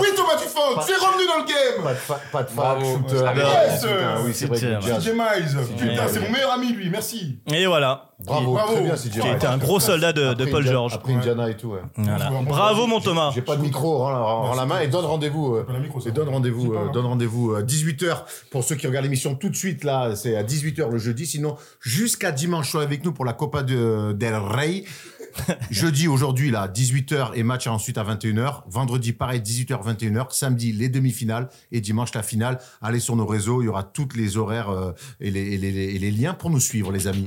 Oui, Thomas tu es revenu dans le game Pas de, fa- pas de fac, Bravo. shooter. Ah, yes. Putain, oui, c'est vrai que le C'était- jazz. CJ Miles Putain, Ouais. c'est mon meilleur ami, lui, merci Et voilà. Bravo, Bravo. très bien, CJ Qui était un gros soldat de, de Après Paul Indiana- George. Après Indiana et tout, ouais. Voilà. Bonjour. Bravo mon Thomas. J'ai pas de micro, rends la, rends la main et donne rendez-vous. euh, Pas la micro, ça et donne rendez-vous, C'est euh, donne rendez-vous à 18h pour ceux qui regardent l'émission tout de suite là, c'est à 18h le jeudi. Sinon, jusqu'à dimanche, soyez avec nous pour la Copa de, del Rey. Jeudi aujourd'hui là, 18h et match ensuite à 21h. Vendredi pareil 18h 21h. Samedi les demi-finales et dimanche la finale. Allez sur nos réseaux, il y aura toutes les horaires euh, et, les, et les- et les liens pour nous suivre les amis.